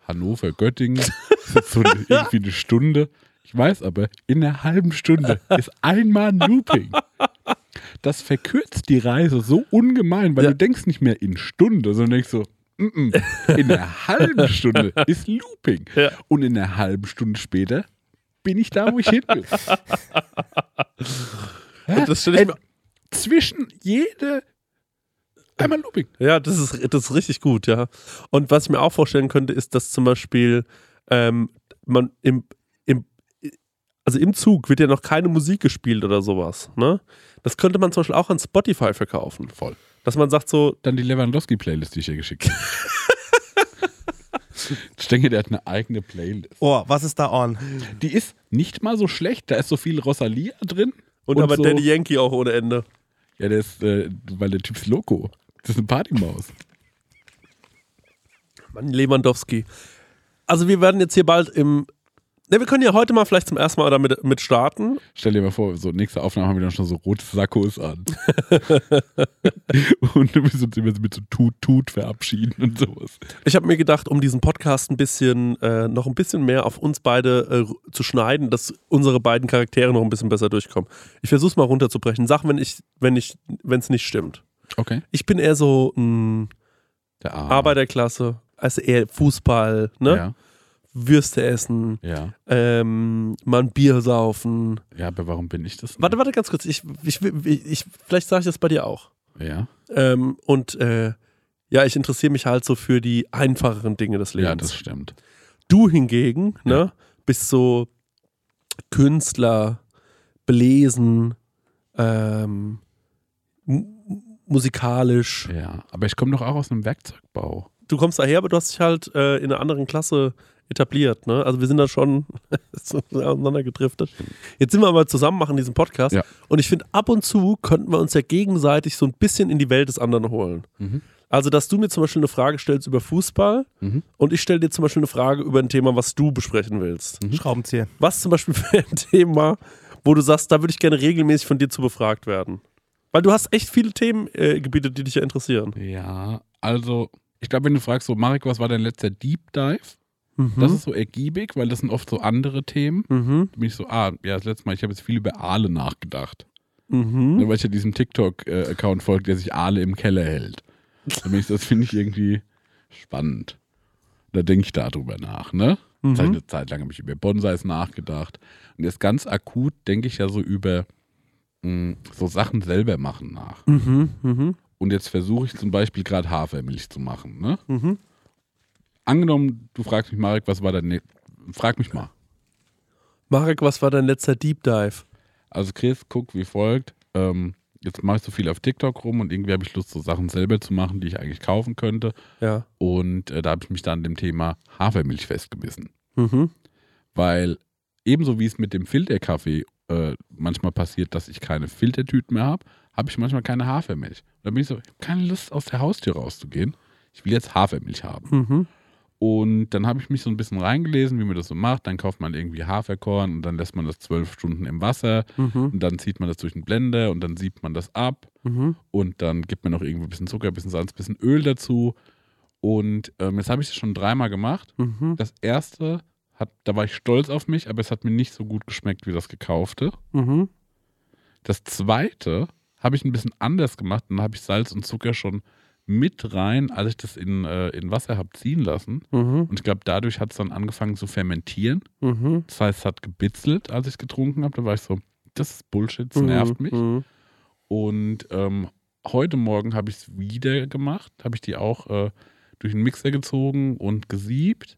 Hannover, Göttingen, das ist jetzt so eine, irgendwie eine Stunde. Ich weiß aber, in einer halben Stunde ist einmal ein Looping. Das verkürzt die Reise so ungemein, weil Ja. du denkst nicht mehr in Stunde, sondern denkst so, mm -mm, in einer halben Stunde ist Looping. Ja. Und in einer halben Stunde später bin ich da, wo ich hin will. Und das ich mir- zwischen jede einmal Looping. Ja, das ist, das ist richtig gut, ja. Und was ich mir auch vorstellen könnte, ist, dass zum Beispiel ähm, man im, im, also im Zug wird ja noch keine Musik gespielt oder sowas, ne? Das könnte man zum Beispiel auch an Spotify verkaufen. Voll. Dass man sagt so, Dann die Lewandowski-Playlist, die ich dir geschickt habe. ich denke, der hat eine eigene Playlist. Oh, was ist da on? Die ist nicht mal so schlecht. Da ist so viel Rosalia drin. und, aber so, Daddy Yankee auch ohne Ende. Ja, der ist, äh, weil der Typ ist Loco. Das ist eine Partymaus. Mann, Lewandowski. Also wir werden jetzt hier bald im. Ne, wir können ja heute mal vielleicht zum ersten Mal damit mit starten. Stell dir mal vor, so nächste Aufnahme haben wir dann schon so rote Sakkos an. und wir sind immer so mit so Tut-Tut verabschieden und sowas. Ich habe mir gedacht, um diesen Podcast ein bisschen, äh, noch ein bisschen mehr auf uns beide äh, zu schneiden, dass unsere beiden Charaktere noch ein bisschen besser durchkommen. Ich versuche es mal runterzubrechen. Sag, wenn ich, wenn ich, wenn es nicht stimmt. Okay. Ich bin eher so Der Arme. Arbeiterklasse, also eher Fußball, ne? Ja, Würste essen, ja. ähm, mal ein Bier saufen. Ja, aber warum bin ich das? nicht? Warte, warte, ganz kurz. Ich, ich, ich, ich vielleicht sage ich das bei dir auch. Ja, Ähm, und äh, ja, ich interessiere mich halt so für die einfacheren Dinge des Lebens. ja, das stimmt. Du hingegen, ne, bist so Künstler, belesen, ähm, musikalisch. Ja, aber ich komme doch auch aus einem Werkzeugbau. Du kommst daher, aber du hast dich halt äh, in einer anderen Klasse etabliert. Ne? Also wir sind da schon so auseinandergedriftet. Jetzt sind wir aber zusammen, machen diesen Podcast. Ja. Und ich finde, ab und zu könnten wir uns ja gegenseitig so ein bisschen in die Welt des anderen holen. Mhm. Also, dass du mir zum Beispiel eine Frage stellst über Fußball Mhm. und ich stelle dir zum Beispiel eine Frage über ein Thema, was du besprechen willst. Schraubenzieher. Was zum Beispiel für ein Thema, wo du sagst, da würde ich gerne regelmäßig von dir zu befragt werden? Weil du hast echt viele Themengebiete, äh, die dich ja interessieren. Ja, also, ich glaube, wenn du fragst, so, Marek, was war dein letzter Deep Dive? Mhm. Das ist so ergiebig, weil das sind oft so andere Themen. Mhm. Da bin ich so, ah, ja, das letzte Mal, ich habe jetzt viel über Aale nachgedacht. Mhm. Weil ich ja diesem TikTok-Account folge, der sich Aale im Keller hält. Ich, das finde ich irgendwie spannend. Da denke ich darüber nach, ne? Mhm. eine Zeit lang habe ich über Bonsais nachgedacht. Und jetzt ganz akut denke ich ja so über mh, so Sachen selber machen nach. Mhm. Mhm. Und jetzt versuche ich zum Beispiel gerade Hafermilch zu machen, ne? Mhm. Angenommen, du fragst mich, Marek, was war dein... Ne Frag mich mal. Marek, was war dein letzter Deep Dive? Also Chris, guck wie folgt. Ähm, jetzt mache ich so viel auf TikTok rum und irgendwie habe ich Lust, so Sachen selber zu machen, die ich eigentlich kaufen könnte. Ja. Und äh, da habe ich mich dann an dem Thema Hafermilch festgebissen. Mhm. Weil ebenso wie es mit dem Filterkaffee äh, manchmal passiert, dass ich keine Filtertüten mehr habe, habe ich manchmal keine Hafermilch. Und dann bin ich so, ich habe keine Lust, aus der Haustür rauszugehen. Ich will jetzt Hafermilch haben. Mhm. Und dann habe ich mich so ein bisschen reingelesen, wie man das so macht. Dann kauft man irgendwie Haferkorn und dann lässt man das zwölf Stunden im Wasser. Mhm. Und dann zieht man das durch den Blender und dann siebt man das ab. Mhm. Und dann gibt man noch irgendwie ein bisschen Zucker, ein bisschen Salz, ein bisschen Öl dazu. Und ähm, jetzt habe ich das schon dreimal gemacht. Mhm. Das erste, hat, da war ich stolz auf mich, aber es hat mir nicht so gut geschmeckt wie das gekaufte. Mhm. Das zweite habe ich ein bisschen anders gemacht. Dann habe ich Salz und Zucker schon mit rein, als ich das in, äh, in Wasser habe ziehen lassen. Mhm. Und ich glaube, dadurch hat es dann angefangen zu fermentieren. Mhm. Das heißt, es hat gebitzelt, als ich es getrunken habe. Da war ich so, das ist Bullshit, das nervt mich. Mhm. Und ähm, heute Morgen habe ich es wieder gemacht, habe ich die auch äh, durch den Mixer gezogen und gesiebt.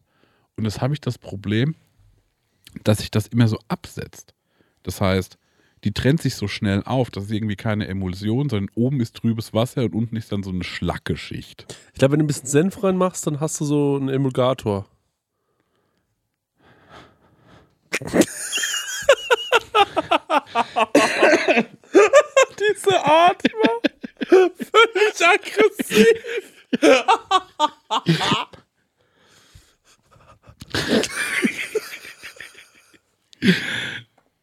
Und jetzt habe ich das Problem, dass sich das immer so absetzt. Das heißt, die trennt sich so schnell auf, das ist irgendwie keine Emulsion, sondern oben ist trübes Wasser und unten ist dann so eine Schlackeschicht. Ich glaube, wenn du ein bisschen Senf reinmachst, dann hast du so einen Emulgator. Diese Art war völlig aggressiv.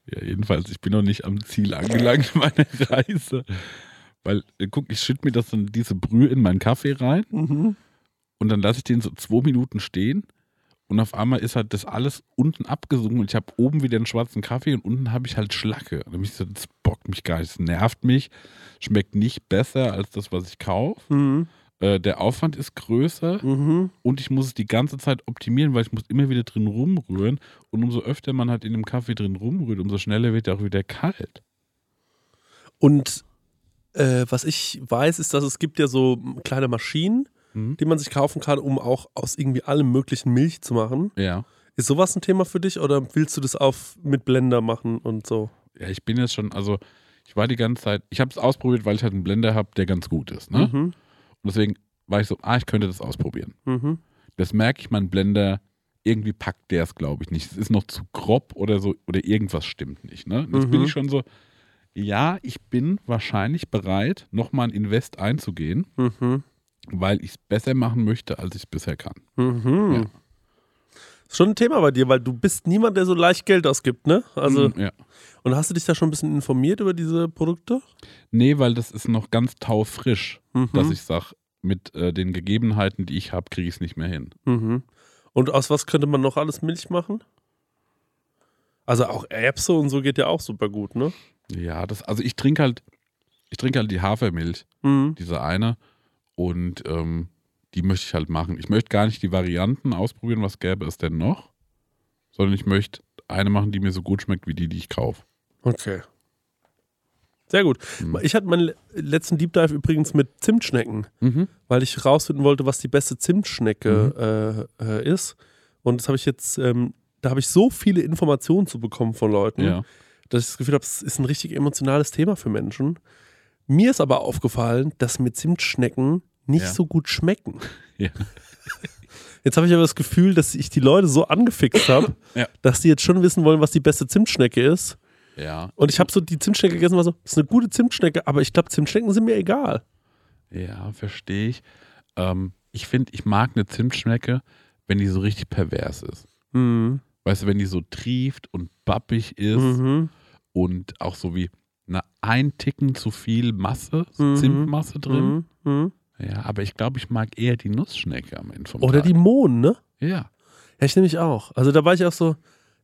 Ja, jedenfalls, ich bin noch nicht am Ziel angelangt meiner Reise. Weil, äh, guck, ich schütte mir das dann diese Brühe in meinen Kaffee rein Mhm. und dann lasse ich den so zwei Minuten stehen und auf einmal ist halt das alles unten abgesunken und ich habe oben wieder einen schwarzen Kaffee und unten habe ich halt Schlacke. Und ich so, das bockt mich gar nicht, das nervt mich, schmeckt nicht besser als das, was ich kaufe. Mhm. Äh, der Aufwand ist größer Mhm. und ich muss es die ganze Zeit optimieren, weil ich muss immer wieder drin rumrühren und umso öfter man halt in dem Kaffee drin rumrührt, umso schneller wird er auch wieder kalt. Und äh, was ich weiß, ist, dass es gibt ja so kleine Maschinen, Mhm. die man sich kaufen kann, um auch aus irgendwie allem möglichen Milch zu machen. Ja. Ist sowas ein Thema für dich oder willst du das auf mit Blender machen und so? Ja, ich bin jetzt schon, also ich war die ganze Zeit, ich habe es ausprobiert, weil ich halt einen Blender habe, der ganz gut ist. Ne? Mhm. Und deswegen war ich so, ah, ich könnte das ausprobieren. Mhm. Das merke ich, mein Blender, irgendwie packt der es, glaube ich, nicht. Es ist noch zu grob oder so, oder irgendwas stimmt nicht. Ne? Und Jetzt bin Mhm. ich schon so, ja, ich bin wahrscheinlich bereit, nochmal ein Invest einzugehen, Mhm. weil ich es besser machen möchte, als ich es bisher kann. Mhm. Ja. Ist schon ein Thema bei dir, weil du bist niemand, der so leicht Geld ausgibt, ne? Also, Mhm, ja. und hast du dich da schon ein bisschen informiert über diese Produkte? Nee, weil das ist noch ganz taufrisch, Mhm. dass ich sage, mit äh, den Gegebenheiten, die ich habe, kriege ich es nicht mehr hin. Mhm. Und aus was könnte man noch alles Milch machen? Also auch Erbse und so geht ja auch super gut, ne? Ja, das, also ich trinke halt, ich trinke halt die Hafermilch, Mhm. diese eine, und ähm, die möchte ich halt machen. Ich möchte gar nicht die Varianten ausprobieren, was gäbe es denn noch, sondern ich möchte eine machen, die mir so gut schmeckt wie die, die ich kaufe. Okay. Sehr gut. Mhm. Ich hatte meinen le- letzten Deep Dive übrigens mit Zimtschnecken, Mhm. weil ich rausfinden wollte, was die beste Zimtschnecke äh, äh, ist. Und das habe ich jetzt, ähm, da habe ich so viele Informationen zu bekommen von Leuten. Ja. dass ich das Gefühl habe, es ist ein richtig emotionales Thema für Menschen. Mir ist aber aufgefallen, dass mir Zimtschnecken nicht Ja. so gut schmecken. Ja. Jetzt habe ich aber das Gefühl, dass ich die Leute so angefixt habe, dass die jetzt schon wissen wollen, was die beste Zimtschnecke ist. Ja. Und ich habe so die Zimtschnecke gegessen war so, das ist eine gute Zimtschnecke, aber ich glaube, Zimtschnecken sind mir egal. Ja, verstehe ich. Ähm, ich finde, ich mag eine Zimtschnecke, wenn die so richtig pervers ist. Mhm. Weißt du, wenn die so trieft und bappig ist Mhm. und auch so wie eine ein Ticken zu viel Masse, Mhm. Zimtmasse drin. Mhm. Mhm. Ja, aber ich glaube, ich mag eher die Nussschnecke am Ende vom Oder Tag. die Mohn, ne? Ja. Ja, ich nehme ich auch. Also da war ich auch so,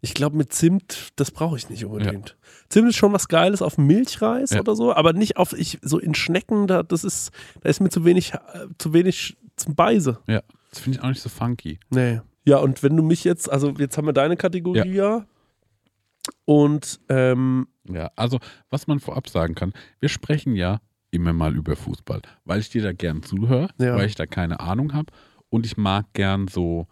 ich glaube mit Zimt, das brauche ich nicht unbedingt. Zimt ist schon was Geiles auf Milchreis Ja. oder so, aber nicht auf, ich, so in Schnecken, da, das ist, da ist mir zu wenig, äh, zu wenig zum Beise. Ja. Das finde ich auch nicht so funky. Nee. Ja, und wenn du mich jetzt, also jetzt haben wir deine Kategorie ja. Und ähm, Ja, also was man vorab sagen kann, wir sprechen ja immer mal über Fußball, weil ich dir da gern zuhöre, Ja. weil ich da keine Ahnung habe und ich mag gern so,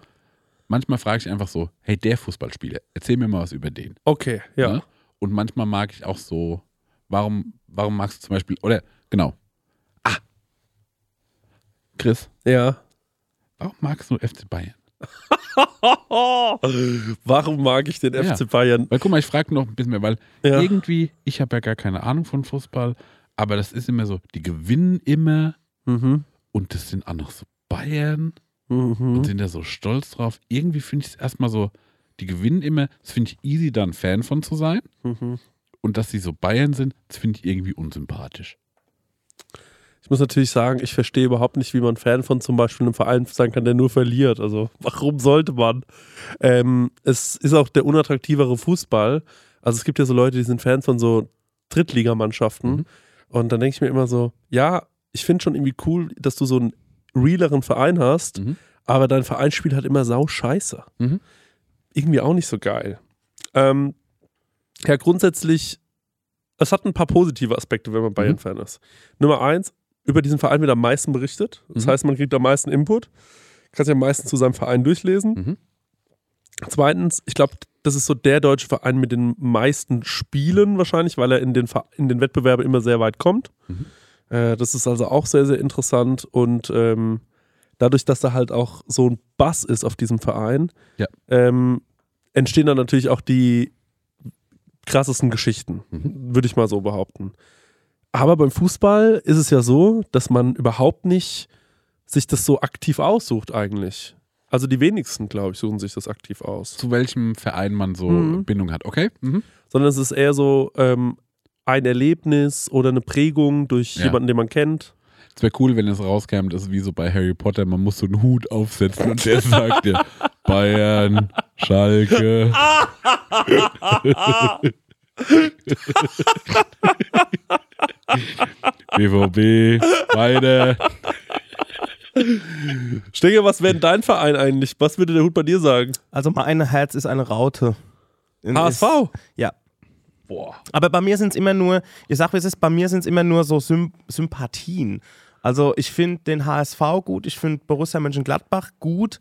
manchmal frage ich einfach so, hey, der Fußballspieler, erzähl mir mal was über den. okay, ja. Ne? Und manchmal mag ich auch so, warum, warum magst du zum Beispiel, oder genau, ah, Chris, Ja. warum magst du FC Bayern? Warum mag ich den Ja. FC Bayern? Weil guck mal, ich frage noch ein bisschen mehr, weil Ja. irgendwie, ich habe ja gar keine Ahnung von Fußball, aber das ist immer so, die gewinnen immer Mhm. und das sind auch noch so Bayern Mhm. und sind da so stolz drauf. Irgendwie finde ich es erstmal so, die gewinnen immer, das finde ich easy, da ein Fan von zu sein. Mhm. Und dass sie so Bayern sind, das finde ich irgendwie unsympathisch. Ich muss natürlich sagen, ich verstehe überhaupt nicht, wie man Fan von zum Beispiel einem Verein sein kann, der nur verliert. Also warum sollte man? Ähm, es ist auch der unattraktivere Fußball. Also es gibt ja so Leute, die sind Fans von so Drittligamannschaften. Mhm. Und dann denke ich mir immer so, ja, ich finde schon irgendwie cool, dass du so einen realeren Verein hast, Mhm. aber dein Verein spielt halt immer sau scheiße. Mhm. Irgendwie auch nicht so geil. Ähm, ja, grundsätzlich, es hat ein paar positive Aspekte, wenn man Bayern-Fan ist. Nummer eins, über diesen Verein wird am meisten berichtet. Das Mhm. heißt, man kriegt am meisten Input. Kann sich am meisten zu seinem Verein durchlesen. Mhm. Zweitens, ich glaube, das ist so der deutsche Verein mit den meisten Spielen wahrscheinlich, weil er in den, in den Wettbewerben immer sehr weit kommt. Mhm. Äh, das ist also auch sehr, sehr interessant und ähm, dadurch, dass da halt auch so ein Bass ist auf diesem Verein, Ja. ähm, entstehen dann natürlich auch die krassesten Geschichten, Mhm. würde ich mal so behaupten. Aber beim Fußball ist es ja so, dass man überhaupt nicht sich das so aktiv aussucht eigentlich. Also die wenigsten, glaube ich, suchen sich das aktiv aus. Zu welchem Verein man so Mhm. Bindung hat. Okay? Mhm. Sondern es ist eher so ähm, ein Erlebnis oder eine Prägung durch Ja. jemanden, den man kennt. Es wäre cool, wenn es rauskäme, das ist wie so bei Harry Potter, man muss so einen Hut aufsetzen und der sagt dir Bayern, Schalke. BVB, beide. Stenge, was wäre denn dein Verein eigentlich? Was würde der Hut bei dir sagen? Also mein Herz ist eine Raute. HSV? Ist, ja. Boah. Aber bei mir sind es immer nur, ich sag wie es ist, bei mir sind es immer nur so Sym Sympathien. Also ich finde den HSV gut, ich finde Borussia Mönchengladbach gut,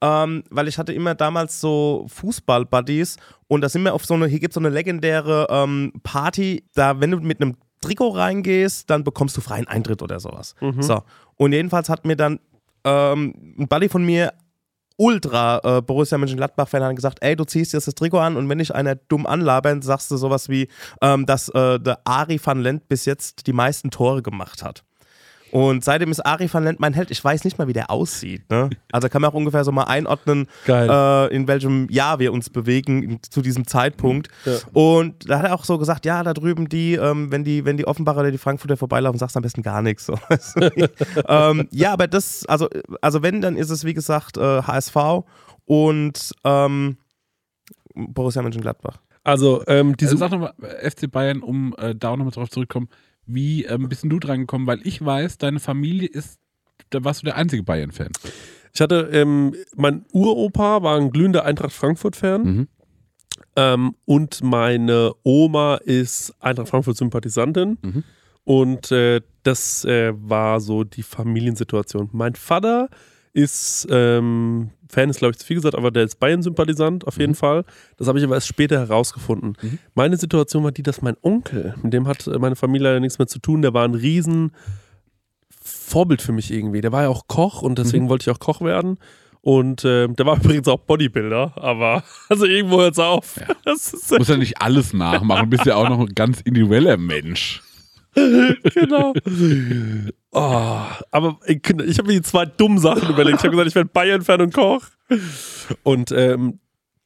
ähm, weil ich hatte immer damals so Fußball-Buddies und da sind wir auf so eine, hier gibt es so eine legendäre ähm, Party, da wenn du mit einem Trikot reingehst, dann bekommst du freien Eintritt oder sowas. So. Und jedenfalls hat mir dann ähm, ein Buddy von mir ultra äh, Borussia Mönchengladbach-Fan hat gesagt, ey, du ziehst jetzt das Trikot an und wenn dich einer dumm anlabert, sagst du sowas wie, ähm, dass äh, der Ari van Lent bis jetzt die meisten Tore gemacht hat. Und seitdem ist Ari van Lent mein Held. Ich weiß nicht mal, wie der aussieht. Ne? Also kann man auch ungefähr so mal einordnen, äh, in welchem Jahr wir uns bewegen in, zu diesem Zeitpunkt. Ja. Und da hat er auch so gesagt, ja, da drüben die, ähm, wenn die, wenn die Offenbarer oder die Frankfurter vorbeilaufen, sagst du am besten gar nichts. So. ähm, ja, aber das, also, also wenn, dann ist es wie gesagt äh, HSV und ähm, Borussia Mönchengladbach. Also, ähm, diese. Also sag nochmal, FC Bayern, um äh, da auch nochmal drauf zurückzukommen, wie ähm, bist du dran gekommen? Weil ich weiß, deine Familie ist, da warst du der einzige Bayern-Fan. ich hatte, ähm, mein Uropa war ein glühender Eintracht Frankfurt-Fan. Mhm. Ähm, und meine Oma ist Eintracht Frankfurt-Sympathisantin. Mhm. Und äh, das äh, war so die Familiensituation. Mein Vater ist, ähm, Fan ist glaube ich zu viel gesagt, aber der ist Bayern-Sympathisant auf jeden Fall. Das habe ich aber erst später herausgefunden. Mhm. Meine Situation war die, dass mein Onkel, mit dem hat äh, meine Familie leider nichts mehr zu tun, der war ein riesen Vorbild für mich irgendwie. Der war ja auch Koch und deswegen wollte ich auch Koch werden. Und ähm, der war übrigens auch Bodybuilder, aber also irgendwo hört es auf. Äh, Muss ja nicht alles nachmachen, bist ja auch noch ein ganz individueller Mensch. genau. Oh, aber ich, ich habe mir die zwei dummen Sachen überlegt. Ich habe gesagt, ich werde Bayern-Fan und Koch. Und ähm,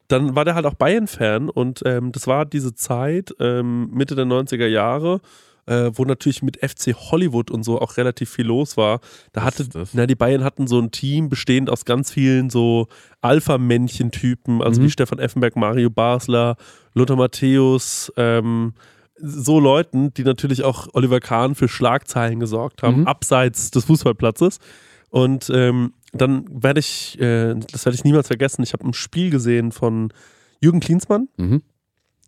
dann war der halt auch Bayern-Fan und ähm, das war diese Zeit, ähm, Mitte der 90er Jahre, äh, wo natürlich mit FC Hollywood und so auch relativ viel los war. Da hatte, na, die Bayern hatten so ein Team bestehend aus ganz vielen so Alpha-Männchen-Typen, also Mhm. wie Stefan Effenberg, Mario Basler, Lothar Matthäus, ähm, so Leuten, die natürlich auch Oliver Kahn für Schlagzeilen gesorgt haben, Mhm. abseits des Fußballplatzes. Und ähm, dann werde ich, äh, das werde ich niemals vergessen, ich habe ein Spiel gesehen von Jürgen Klinsmann, Mhm.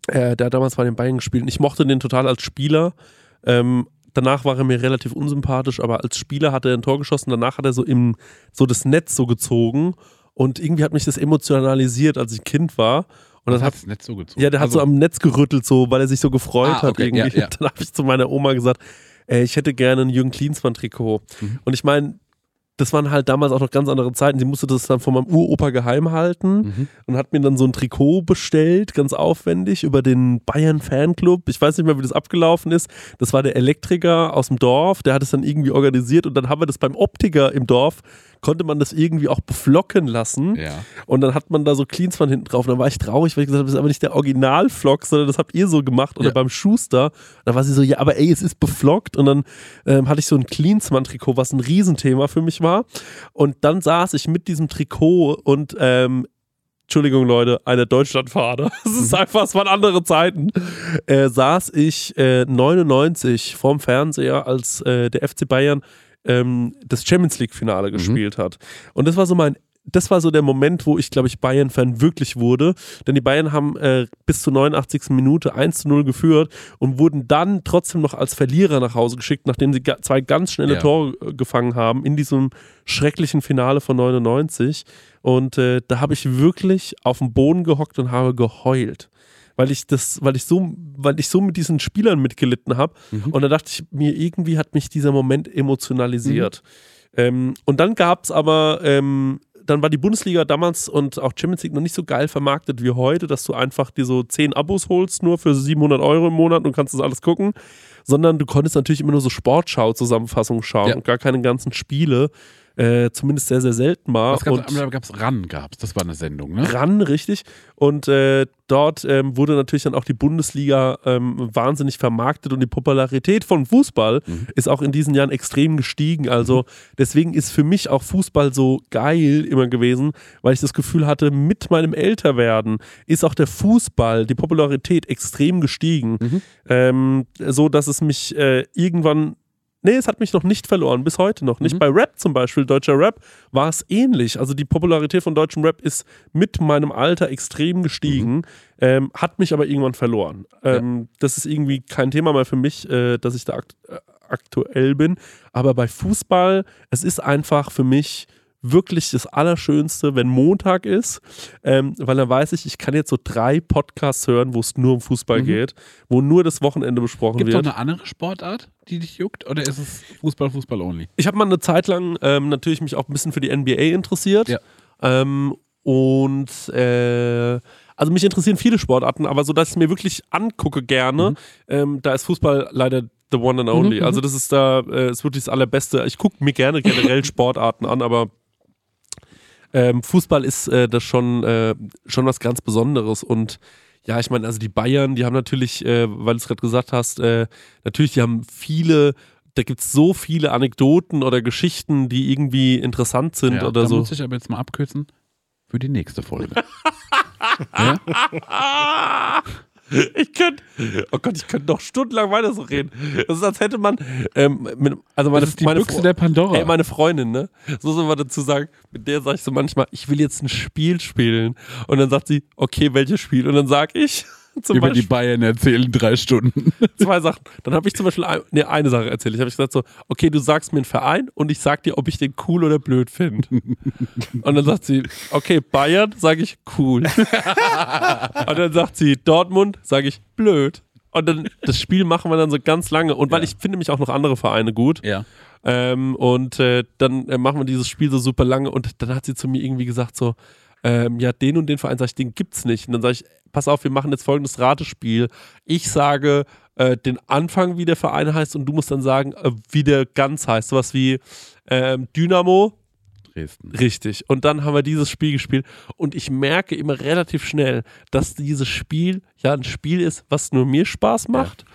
äh, der hat damals bei den Bayern gespielt. Und ich mochte den total als Spieler. Ähm, danach war er mir relativ unsympathisch, aber als Spieler hat er ein Tor geschossen. Danach hat er so im so das Netz so gezogen. Und irgendwie hat mich das emotionalisiert, als ich Kind war. Und das hat hat's nicht so gezogen. ja, der hat Also, so am Netz gerüttelt, so, weil er sich so gefreut Ah, hat okay, irgendwie. ja, ja. Dann habe ich zu meiner Oma gesagt, ey, ich hätte gerne ein Jürgen Klinsmann-Trikot. Mhm. Und ich meine, das waren halt damals auch noch ganz andere Zeiten. Sie musste das dann von meinem Uropa geheim halten Mhm. und hat mir dann so ein Trikot bestellt, ganz aufwendig, über den Bayern-Fanclub. Ich weiß nicht mehr, wie das abgelaufen ist. Das war der Elektriker aus dem Dorf, der hat es dann irgendwie organisiert und dann haben wir das beim Optiker im Dorf, konnte man das irgendwie auch beflocken lassen. Ja. Und dann hat man da so Cleansman hinten drauf. Und dann war ich traurig, weil ich gesagt habe, das ist aber nicht der Original-Flock, sondern das habt ihr so gemacht. Oder Ja. beim Schuster. Da war sie so, ja, aber ey, es ist beflockt. Und dann ähm, hatte ich so ein Cleansman-Trikot, was ein Riesenthema für mich war. Und dann saß ich mit diesem Trikot und ähm, Entschuldigung, Leute, eine Deutschlandfahne. Es ist einfach, es waren andere Zeiten. Äh, saß ich äh, 99 vorm Fernseher, als äh, der FC Bayern ähm, das Champions League-Finale gespielt hat. Und das war so mein. Das war so der Moment, wo ich, glaube ich, Bayern-Fan wirklich wurde. Denn die Bayern haben äh, bis zur 89. Minute 1 zu 0 geführt und wurden dann trotzdem noch als Verlierer nach Hause geschickt, nachdem sie zwei ganz schnelle Ja. Tore äh, gefangen haben in diesem schrecklichen Finale von 99. Und äh, da habe ich wirklich auf dem Boden gehockt und habe geheult. Weil ich das, weil ich so, weil ich so mit diesen Spielern mitgelitten habe. Mhm. Und da dachte ich mir, irgendwie hat mich dieser Moment emotionalisiert. Mhm. Ähm, und dann gab es aber, ähm, dann war die Bundesliga damals und auch Champions League noch nicht so geil vermarktet wie heute, dass du einfach dir so 10 Abos holst, nur für 700 Euro im Monat und kannst das alles gucken. Sondern du konntest natürlich immer nur so Sportschau-Zusammenfassungen schauen Ja. und gar keine ganzen Spiele. Äh, zumindest sehr, sehr selten mal. Was gab's, Und- gab's RAN, gab's. Das war eine Sendung, ne? ran, richtig. Und äh, dort ähm, wurde natürlich dann auch die Bundesliga ähm, wahnsinnig vermarktet und die Popularität von Fußball Mhm. ist auch in diesen Jahren extrem gestiegen. Also deswegen ist für mich auch Fußball so geil immer gewesen, weil ich das Gefühl hatte, mit meinem Älterwerden ist auch der Fußball, die Popularität extrem gestiegen. Mhm. Ähm, so dass es mich äh, irgendwann Nee, es hat mich noch nicht verloren, bis heute noch nicht. Mhm. Bei Rap zum Beispiel, deutscher Rap, war es ähnlich. Also die Popularität von deutschem Rap ist mit meinem Alter extrem gestiegen, ähm, hat mich aber irgendwann verloren. Ähm, Das ist irgendwie kein Thema mehr für mich, äh, dass ich da akt äh, aktuell bin. Aber bei Fußball, es ist einfach für mich wirklich das Allerschönste, wenn Montag ist, ähm, weil dann weiß ich, ich kann jetzt so drei Podcasts hören, wo es nur um Fußball Mhm. geht, wo nur das Wochenende besprochen Gibt es noch wird. eine andere Sportart, die dich juckt? Oder ist es Fußball, Fußball only? Ich habe mal eine Zeit lang ähm, natürlich mich auch ein bisschen für die NBA interessiert. Ja. Ähm, und äh, also mich interessieren viele Sportarten, aber so, dass ich mir wirklich angucke gerne, ähm, da ist Fußball leider the one and only. Mhm, also das ist da, äh, ist wirklich das Allerbeste. Ich gucke mir gerne generell Sportarten an, aber ähm, Fußball ist äh, das schon, äh, schon was ganz Besonderes und ja, ich meine, also die Bayern, die haben natürlich, äh, weil du es gerade gesagt hast, äh, natürlich, die haben viele, da gibt es so viele Anekdoten oder Geschichten, die irgendwie interessant sind Ja, oder da so. muss ich aber jetzt mal abkürzen für die nächste Folge. ja? Ich könnte, oh Gott, ich könnte noch stundenlang weiter so reden. Das ist, als hätte man, ähm, mit, also meine, Das ist die meine, Büchse der Pandora. Ey, meine Freundin, ne? So soll man dazu sagen, mit der sage ich so manchmal, ich will jetzt ein Spiel spielen. Und dann sagt sie, okay, welches Spiel? Und dann sag ich, zum Über die Beispiel Bayern erzählen drei Stunden. zwei Sachen. Dann habe ich zum Beispiel ein, nee, eine Sache erzählt. Ich habe gesagt so, okay, du sagst mir einen Verein und ich sag dir, ob ich den cool oder blöd finde. Und dann sagt sie, okay, Bayern, sage ich cool. Und dann sagt sie, Dortmund, sage ich blöd. Und dann das Spiel machen wir dann so ganz lange. Und weil Ja. ich finde mich auch noch andere Vereine gut. Ja. Ähm, und äh, dann äh, machen wir dieses Spiel so super lange und dann hat sie zu mir irgendwie gesagt so, ähm, ja, den und den Verein, sag ich, den gibt's nicht. Und dann sage ich, pass auf, wir machen jetzt folgendes Ratespiel. Ich sage äh, den Anfang, wie der Verein heißt und du musst dann sagen, äh, wie der ganz heißt. Sowas wie ähm, Dynamo, Dresden. Richtig. Und dann haben wir dieses Spiel gespielt. Und ich merke immer relativ schnell, dass dieses Spiel ja ein Spiel ist, was nur mir Spaß macht,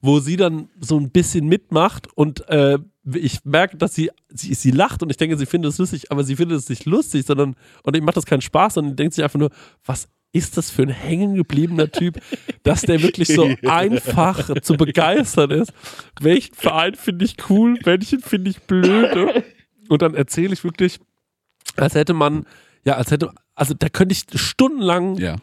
wo sie dann so ein bisschen mitmacht und äh, ich merke, dass sie, sie, sie lacht und ich denke, sie findet es lustig, aber sie findet es nicht lustig, sondern, und ich macht das keinen Spaß, sondern denkt sich einfach nur, was ist das für ein hängen gebliebener Typ, dass der wirklich so einfach zu begeistern ist. Welchen Verein finde ich cool, welchen finde ich blöde? Und dann erzähle ich wirklich, als hätte man, ja, als hätte, also da könnte ich stundenlang, Ja.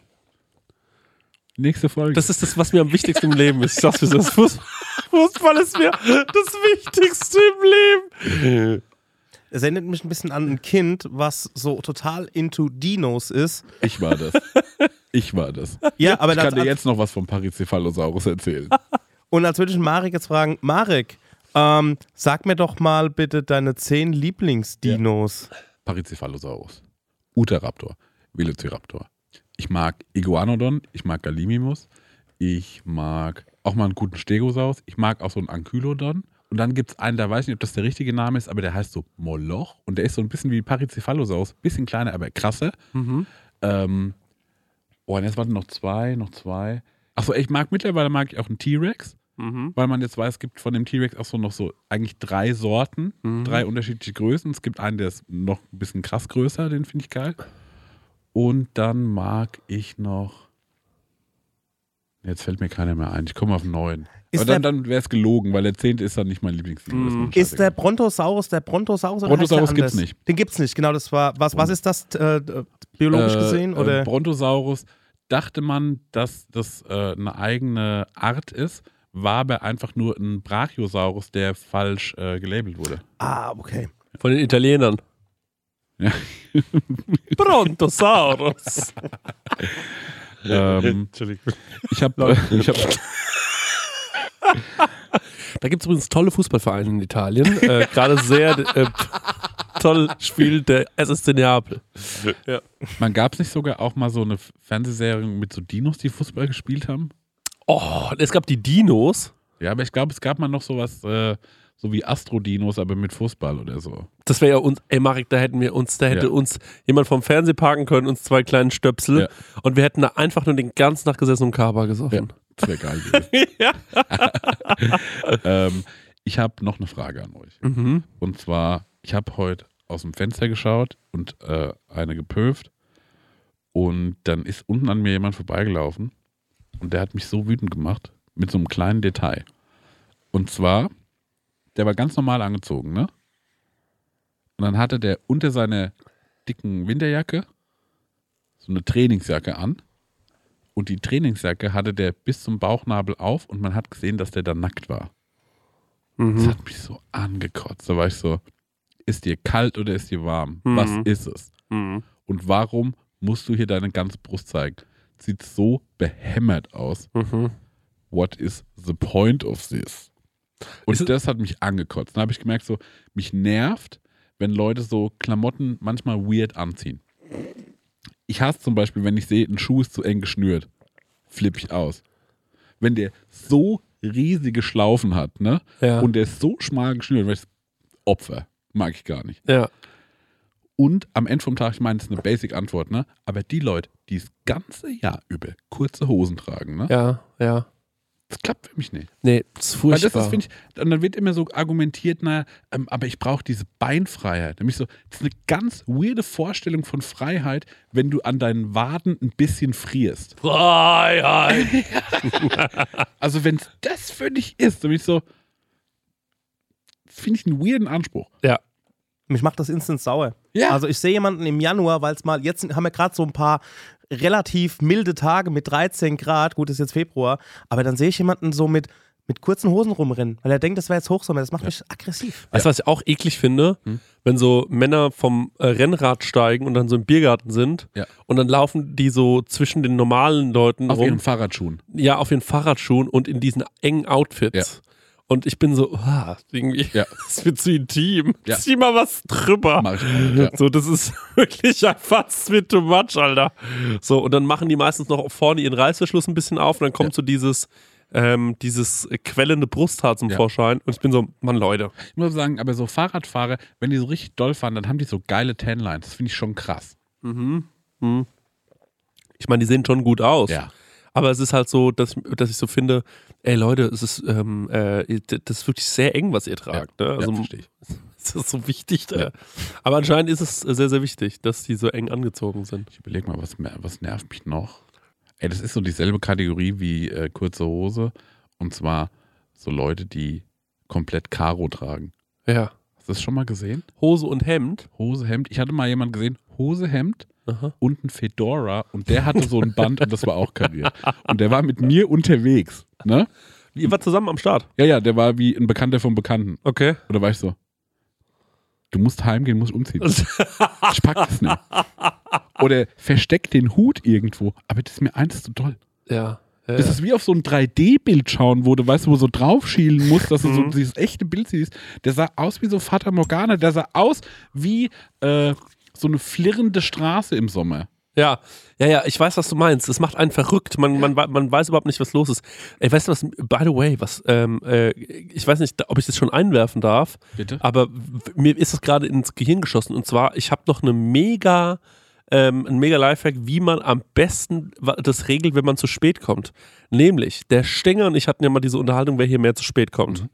Nächste Folge. das ist das, was mir am wichtigsten im Leben ist. Ich sag's, es ist. Fußball, Fußball ist mir das Wichtigste im Leben. Es erinnert mich ein bisschen an ein Kind, was so total into Dinos ist. ich war das. Ich war das. Ja, aber Ich kann dir jetzt noch was vom Parizephalosaurus erzählen. und als würde ich Marek jetzt fragen, Marek, ähm, sag mir doch mal bitte deine zehn Lieblingsdinos. Parizephalosaurus. Utahraptor. Velociraptor. Ich mag Iguanodon. Ich mag Gallimimus. Ich mag auch mal einen guten Stegosaurus. Ich mag auch so einen Ankylodon. Und dann gibt es einen, da weiß ich nicht, ob das der richtige Name ist, aber der heißt so Moloch. Und der ist so ein bisschen wie Parizephalosaurus. Bisschen kleiner, aber krasser. Ähm, oh, und jetzt warten noch zwei, noch zwei. Achso, ich mag mittlerweile mag ich auch einen T-Rex. Weil man jetzt weiß, es gibt von dem T-Rex auch so noch so eigentlich drei Sorten, drei unterschiedliche Größen. Es gibt einen, der ist noch ein bisschen krass größer, den finde ich geil. Und dann mag ich noch. Jetzt fällt mir keiner mehr ein. Ich komme auf. Ist Aber dann, dann wäre es gelogen, weil der zehnte ist dann nicht mein Lieblingsdino. ist mir Ist der. Brontosaurus der Brontosaurus? oder Brontosaurus gibt's anders? nicht. Den gibt's nicht, genau. Das war, was, was ist das äh, biologisch Äh, gesehen? Oder? Äh, Brontosaurus dachte man, dass das äh, eine eigene Art ist, war aber einfach nur ein Brachiosaurus, der falsch äh, gelabelt wurde. ah, okay. Von den Italienern. Ja. Brontosaurus. ähm, Entschuldigung. ich habe ich hab, Da gibt es übrigens tolle Fußballvereine in Italien. äh, Gerade sehr äh, toll spielt der SSC Neapel. man gab es nicht sogar auch mal so eine Fernsehserie mit so Dinos, die Fußball gespielt haben? Oh, es gab die Dinos. Ja, aber ich glaube, es gab mal noch sowas, äh, so wie Astrodinos, aber mit Fußball oder so. Das wäre ja uns, ey Marek, da hätten wir uns, da hätte Ja. uns jemand vom Fernsehen parken können, uns zwei kleinen Stöpsel Ja. und wir hätten da einfach nur den ganzen Tag gesessen und Kaba Ja, gesoffen. das wäre geil gewesen. ähm, ich habe noch eine Frage an euch. Mhm. Und zwar, ich habe heute aus dem Fenster geschaut und äh, eine gepöft. Und dann ist unten an mir jemand vorbeigelaufen. Und der hat mich so wütend gemacht mit so einem kleinen Detail. Und zwar, der war ganz normal angezogen, ne? Und dann hatte der unter seiner dicken Winterjacke so eine Trainingsjacke an. Und die Trainingsjacke hatte der bis zum Bauchnabel auf und man hat gesehen, dass der da nackt war. Das Mhm. hat mich so angekotzt. Da war ich so, ist dir kalt oder ist dir warm? Mhm. Was ist es? Mhm. Und warum musst du hier deine ganze Brust zeigen? Sieht so behämmert aus. Mhm. What is the point of this? Und das hat mich angekotzt. Dann habe ich gemerkt, so, mich nervt, wenn Leute so Klamotten manchmal weird anziehen. Ich hasse zum Beispiel, wenn ich sehe, ein Schuh ist zu eng geschnürt. Flippe ich aus. Wenn der so riesige Schlaufen hat, ne? Ja. Und der ist so schmal geschnürt, weil ich Opfer. Mag ich gar nicht. ja. Und am Ende vom Tag, ich meine, das ist eine Basic-Antwort, ne? Aber die Leute, die das ganze Jahr über kurze Hosen tragen, ne? Ja, ja. Das klappt für mich nicht. Nee, das ist Weil das furchtbar. ist, finde ich, und dann wird immer so argumentiert, na, ähm, aber ich brauche diese Beinfreiheit. Nämlich so, das ist eine ganz weirde Vorstellung von Freiheit, wenn du an deinen Waden ein bisschen frierst. Freiheit. Also, wenn es das für dich ist, dann bin ich so, das finde ich einen weirden Anspruch. ja. Mich macht das instant sauer. Ja. Also ich sehe jemanden im Januar, weil es mal, jetzt haben wir gerade so ein paar relativ milde Tage mit 13 Grad, gut, ist jetzt Februar, aber dann sehe ich jemanden so mit, mit kurzen Hosen rumrennen, weil er denkt, das wäre jetzt Hochsommer. Das macht mich aggressiv. Weißt du, was ich auch eklig finde? Hm. Wenn so Männer vom äh, Rennrad steigen und dann so im Biergarten sind Ja. und dann laufen die so zwischen den normalen Leuten Auf rum. ihren Fahrradschuhen. ja, auf ihren Fahrradschuhen und in diesen engen Outfits. Und ich bin so, ah, irgendwie, Ja. das wird zu intim. Ja. Zieh mal was drüber. Auch, ja. So, das ist wirklich einfach mit too much, Alter. So, und dann machen die meistens noch vorne ihren Reißverschluss ein bisschen auf und dann kommt so dieses, ähm, dieses quellende Brusthaar zum. Vorschein. Und ich bin so, Mann, Leute. Ich muss sagen, aber so Fahrradfahrer, wenn die so richtig doll fahren, dann haben die so geile Tanlines. Das finde ich schon krass. Ich meine, die sehen schon gut aus. Ja. Aber es ist halt so, dass, dass ich so finde, ey Leute, es ist, ähm, äh, das ist wirklich sehr eng, was ihr tragt. ne? Also, ja, verstehe ich. Es ist so wichtig. Da. Aber anscheinend ist es sehr, sehr wichtig, dass die so eng angezogen sind. Ich überlege mal, was, was nervt mich noch? Ey, das ist so dieselbe Kategorie wie äh, kurze Hose. Und zwar so Leute, die komplett Karo tragen. Ja. Hast du das schon mal gesehen? Hose und Hemd. Hose, Hemd. Ich hatte mal jemanden gesehen, Hose, Hemd Aha. und ein Fedora. Und der hatte so ein Band und das war auch kariert. Und der war mit mir unterwegs. Ne? Ihr wart zusammen am Start. Ja, ja, der war wie ein Bekannter vom Bekannten. Okay. Oder war ich so? Du musst heimgehen, musst umziehen. Ich pack das nicht. Oder versteck den Hut irgendwo. Aber das ist mir eins zu doll. Ja. ja, Das ja. ist wie auf so ein 3D-Bild schauen, wo du weißt, wo du so draufschielen musst, dass du so dieses echte Bild siehst. Der sah aus wie so Fata Morgana. Der sah aus wie äh, so eine flirrende Straße im Sommer. Ja, ja, ja, ich weiß, was du meinst. Es macht einen verrückt. Man, man, man weiß überhaupt nicht, was los ist. Ey, weißt du was, by the way, was, ähm, äh, ich weiß nicht, ob ich das schon einwerfen darf, Bitte? aber mir ist es gerade ins Gehirn geschossen. Und zwar, ich habe noch eine mega, ähm, ein mega Lifehack, wie man am besten das regelt, wenn man zu spät kommt. Nämlich, der Stenger und ich hatten ja mal diese Unterhaltung, wer hier mehr zu spät kommt.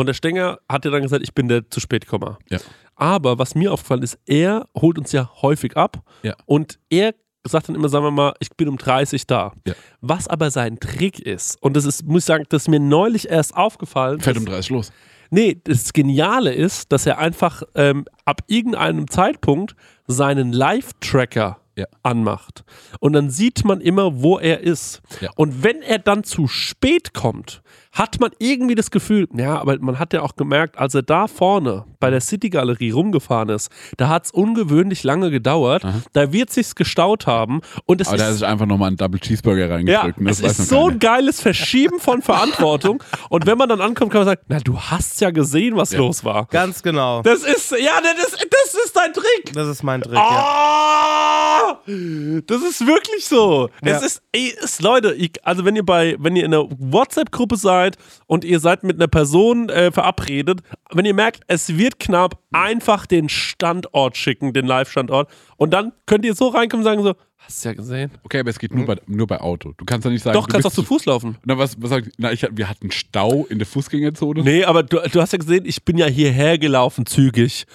Und der Stenger hat ja dann gesagt, ich bin der zu spät Kommer. Ja. Aber was mir aufgefallen ist, er holt uns ja häufig ab Ja. und er sagt dann immer, sagen wir mal, ich bin um 30 da. Ja. Was aber sein Trick ist, und das ist, muss ich sagen, das ist mir neulich erst aufgefallen. Fährt um 30 los. Nee, das Geniale ist, dass er einfach ähm, ab irgendeinem Zeitpunkt seinen Live-Tracker Ja. anmacht. Und dann sieht man immer, wo er ist. Ja. Und wenn er dann zu spät kommt, hat man irgendwie das Gefühl, ja, aber man hat ja auch gemerkt, als er da vorne bei der City-Galerie rumgefahren ist, da hat es ungewöhnlich lange gedauert. Da wird sich's gestaut haben. Und es Aber da ist ist einfach nochmal ein Double Cheeseburger ja, reingedrückt. und das es weiß ist so ein geiles Verschieben von Verantwortung. Und wenn man dann ankommt, kann man sagen, na, du hast ja gesehen, was Ja. los war. Ganz genau. Das ist, ja, das, das ist dein Trick. Das ist mein Trick. Ja. Ah, das ist wirklich so. Ja. Es ist, ey, es, Leute, ich, also wenn ihr bei, wenn ihr in einer WhatsApp-Gruppe seid und ihr seid mit einer Person äh, verabredet, wenn ihr merkt, es wird knapp, einfach den Standort schicken, den Live-Standort. Und dann könnt ihr so reinkommen und sagen so, hast du ja gesehen? Okay, aber es geht nur bei, nur bei Auto. Du kannst ja nicht sagen, Doch, du kannst auch zu Fuß laufen. Na, was, was sag ich? Na, ich, wir hatten Stau in der Fußgängerzone. Nee, aber du, du hast ja gesehen, ich bin ja hierher gelaufen, zügig.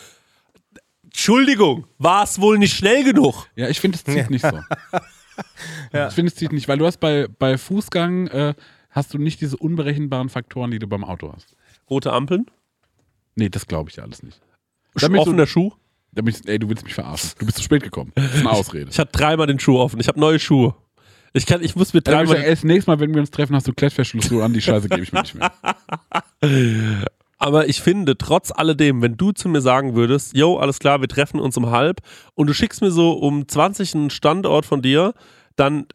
Entschuldigung, war es wohl nicht schnell genug? Ja, ich finde, es zieht nicht so. Ich finde, es zieht nicht, weil du hast bei, bei Fußgang, äh, hast du nicht diese unberechenbaren Faktoren, die du beim Auto hast. Rote Ampeln, Nee, das glaube ich ja alles nicht. Sch- Damit offener Schuh. Damit ich, ey, du willst mich verarschen. Du bist zu spät gekommen. Das ist eine Ausrede. Ich hatte dreimal den Schuh offen. Ich habe neue Schuhe. Ich, kann, ich muss mir ich dreimal. ey, das nächste Mal, wenn wir uns treffen, hast du Klettverschluss so an, die Scheiße gebe ich mir nicht mehr. Aber ich finde, trotz alledem, wenn du zu mir sagen würdest, yo, alles klar, wir treffen uns um halb und du schickst mir so um 20 einen Standort von dir, dann.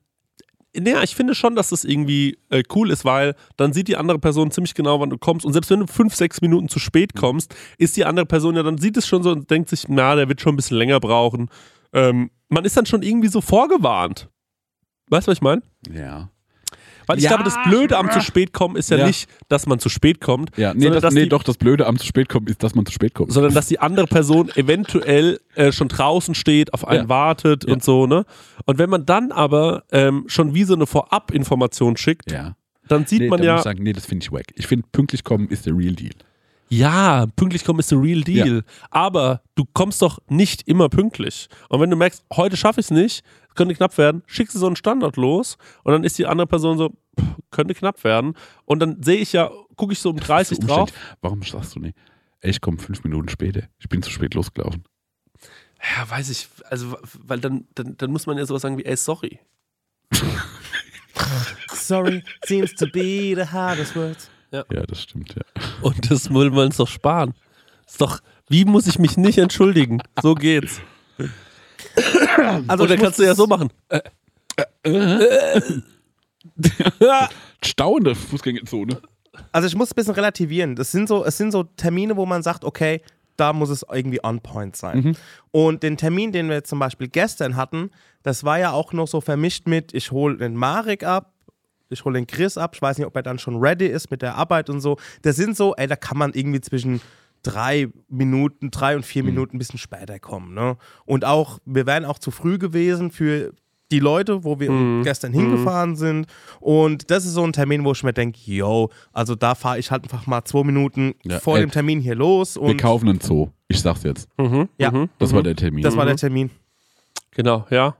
Naja, ich finde schon, dass das irgendwie äh, cool ist, weil dann sieht die andere Person ziemlich genau, wann du kommst. Und selbst wenn du fünf, sechs Minuten zu spät kommst, ist die andere Person ja, dann sieht es schon so und denkt sich, na, der wird schon ein bisschen länger brauchen. Ähm, man ist dann schon irgendwie so vorgewarnt. Weißt du, was ich meine? Ja. Weil ich Ja, glaube, das Blöde am zu spät kommen ist ja, Ja. nicht, dass man zu spät kommt, Ja, nee, sondern, das, dass nee die, doch, das Blöde am zu spät kommen ist, dass man zu spät kommt. sondern dass die andere Person eventuell äh, schon draußen steht, auf einen Ja. wartet Ja. und so, ne? Und wenn man dann aber ähm, schon wie so eine Vorab-Information schickt, Ja. dann sieht nee, man da ja, muss ich sagen, nee, das finde ich wack. Ich finde, pünktlich kommen ist der Real Deal. ja, pünktlich kommen ist the real deal. Aber du kommst doch nicht immer pünktlich. Und wenn du merkst, heute schaffe ich es nicht, könnte knapp werden, schickst du so einen Standard los und dann ist die andere Person so, pff, könnte knapp werden. Und dann sehe ich ja, gucke ich so um 30 So drauf. Warum sagst du nicht? Ey, ich komme fünf Minuten später. Ich bin zu spät losgelaufen. Ja, weiß ich. Also, weil dann, dann, dann muss man ja sowas sagen wie, ey, sorry. Sorry seems to be the hardest words. Ja, das stimmt, ja. Und das wollen wir uns doch sparen. Ist doch, wie muss ich mich nicht entschuldigen? So geht's. Also Oder ich kannst muss du ja so machen. Der Fußgängerzone. Also ich muss ein bisschen relativieren. Das sind so, es sind so Termine, wo man sagt, okay, da muss es irgendwie on point sein. Und den Termin, den wir jetzt zum Beispiel gestern hatten, das war ja auch noch so vermischt mit, ich hole den Marek ab, ich hole den Chris ab, ich weiß nicht, ob er dann schon ready ist mit der Arbeit und so. Das sind so, ey, da kann man irgendwie zwischen drei Minuten, drei und vier Minuten ein bisschen später kommen. Ne? Und auch, wir wären auch zu früh gewesen für die Leute, wo wir gestern hingefahren sind. Und das ist so ein Termin, wo ich mir denke, yo, also da fahre ich halt einfach mal zwei Minuten Ja, vor ey, dem Termin hier los. Wir kaufen einen Zoo. Ich sag's jetzt. ja, Das war der Termin. das war der Termin. Genau, ja.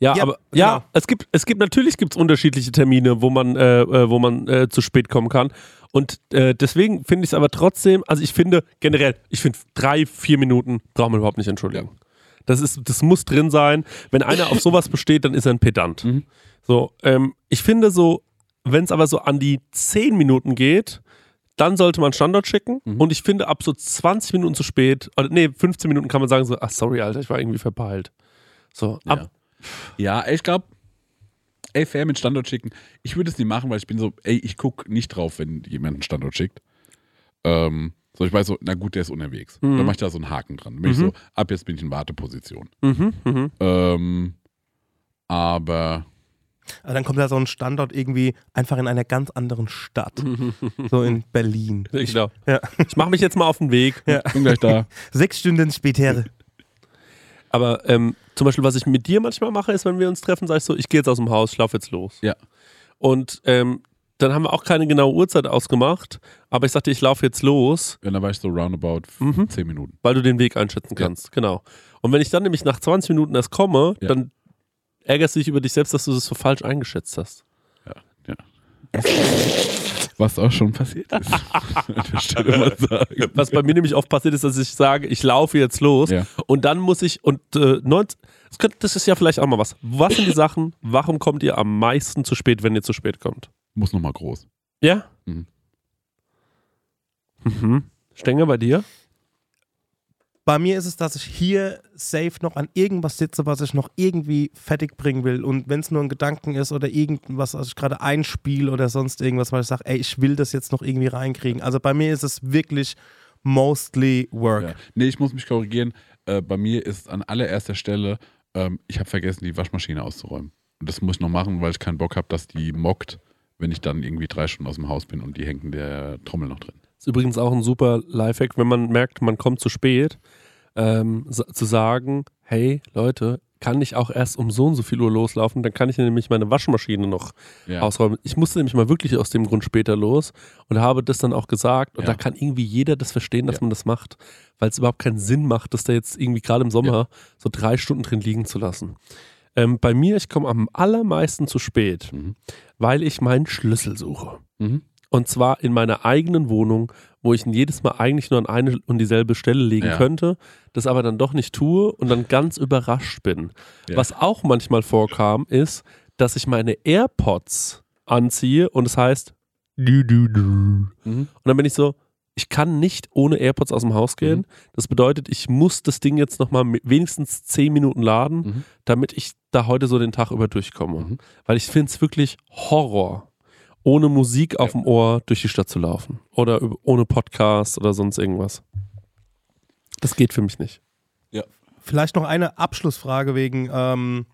Ja, Ja, aber ja, genau. es gibt, es gibt natürlich gibt's unterschiedliche Termine, wo man, äh, äh, wo man äh, zu spät kommen kann. Und äh, deswegen finde ich es aber trotzdem, also ich finde generell, ich finde drei, vier Minuten braucht man überhaupt nicht entschuldigen. Das, ist, das muss drin sein. Wenn einer auf sowas besteht, dann ist er ein Pedant. So, ähm, ich finde so, wenn es aber so an die zehn Minuten geht, dann sollte man Standort schicken. Und ich finde, ab so 20 Minuten zu spät, oder nee, 15 Minuten kann man sagen so, ach sorry, Alter, ich war irgendwie verpeilt. So, ab, Ja, ey, ich glaube, ey, fair mit Standort schicken. Ich würde es nicht machen, weil ich bin so, ey, ich gucke nicht drauf, wenn jemand einen Standort schickt. Ähm, so, ich weiß so, na gut, der ist unterwegs. Dann mache ich da so einen Haken dran. Dann bin ich so, ab jetzt bin ich in Warteposition. Mhm, mhm. Ähm, aber Aber dann kommt da so ein Standort irgendwie einfach in einer ganz anderen Stadt. so in Berlin. Ich, genau. Ja. ich mache mich jetzt mal auf den Weg. Ja. bin gleich da. Sechs Stunden später. Aber ähm, zum Beispiel, was ich mit dir manchmal mache, ist, wenn wir uns treffen, sage ich so, ich gehe jetzt aus dem Haus, ich laufe jetzt los. Ja. Und ähm, dann haben wir auch keine genaue Uhrzeit ausgemacht, aber ich sagte, ich laufe jetzt los, Und dann war ich so roundabout Mhm. 10 Minuten. weil du den Weg einschätzen Ja. kannst. Genau. Und wenn ich dann nämlich nach 20 Minuten erst komme, Ja. dann ärgerst du dich über dich selbst, dass du das so falsch eingeschätzt hast. Ja, ja. Was auch schon passiert ist. Was bei mir nämlich oft passiert ist, dass ich sage, ich laufe jetzt los Ja. und dann muss ich, und äh, 90, das, könnte, das ist ja vielleicht auch mal was. Was sind die Sachen, warum kommt ihr am meisten zu spät, wenn ihr zu spät kommt? Muss nochmal groß. Ja? Mhm. Mhm. Stenger bei dir? Bei mir ist es, dass ich hier safe noch an irgendwas sitze, was ich noch irgendwie fertig bringen will. Und wenn es nur ein Gedanken ist oder irgendwas, was ich gerade einspiele oder sonst irgendwas, weil ich sage, ey, ich will das jetzt noch irgendwie reinkriegen. Also bei mir ist es wirklich mostly work. Ja. Nee, ich muss mich korrigieren. Äh, bei mir ist an allererster Stelle, ähm, ich habe vergessen, die Waschmaschine auszuräumen. Und das muss ich noch machen, weil ich keinen Bock habe, dass die mockt, wenn ich dann irgendwie drei Stunden aus dem Haus bin und die hängt in der Trommel noch drin. Ist übrigens auch ein super Lifehack, wenn man merkt, man kommt zu spät, ähm, zu sagen, hey Leute, kann ich auch erst um so und so viel Uhr loslaufen, dann kann ich nämlich meine Waschmaschine noch Ja. ausräumen. Ich musste nämlich mal wirklich aus dem Grund später los und habe das dann auch gesagt. Und Ja. da kann irgendwie jeder das verstehen, dass Ja. man das macht, weil es überhaupt keinen Sinn macht, das da jetzt irgendwie gerade im Sommer so drei Stunden drin liegen zu lassen. Ähm, bei mir, ich komme am allermeisten zu spät, Mhm. weil ich meinen Schlüssel suche. Mhm. Und zwar in meiner eigenen Wohnung, wo ich ihn jedes Mal eigentlich nur an eine und dieselbe Stelle legen Ja. könnte, das aber dann doch nicht tue und dann ganz überrascht bin. Ja. Was auch manchmal vorkam, ist, dass ich meine AirPods anziehe und es heißt du, du, du. Mhm. Und dann bin ich so, ich kann nicht ohne AirPods aus dem Haus gehen. Mhm. Das bedeutet, ich muss das Ding jetzt nochmal wenigstens 10 Minuten laden, Mhm. damit ich da heute so den Tag über durchkomme. Mhm. Weil ich finde es wirklich Horror, ohne Musik auf dem Ohr durch die Stadt zu laufen. Oder ohne Podcast oder sonst irgendwas. Das geht für mich nicht. Vielleicht noch eine Abschlussfrage wegen, ähm,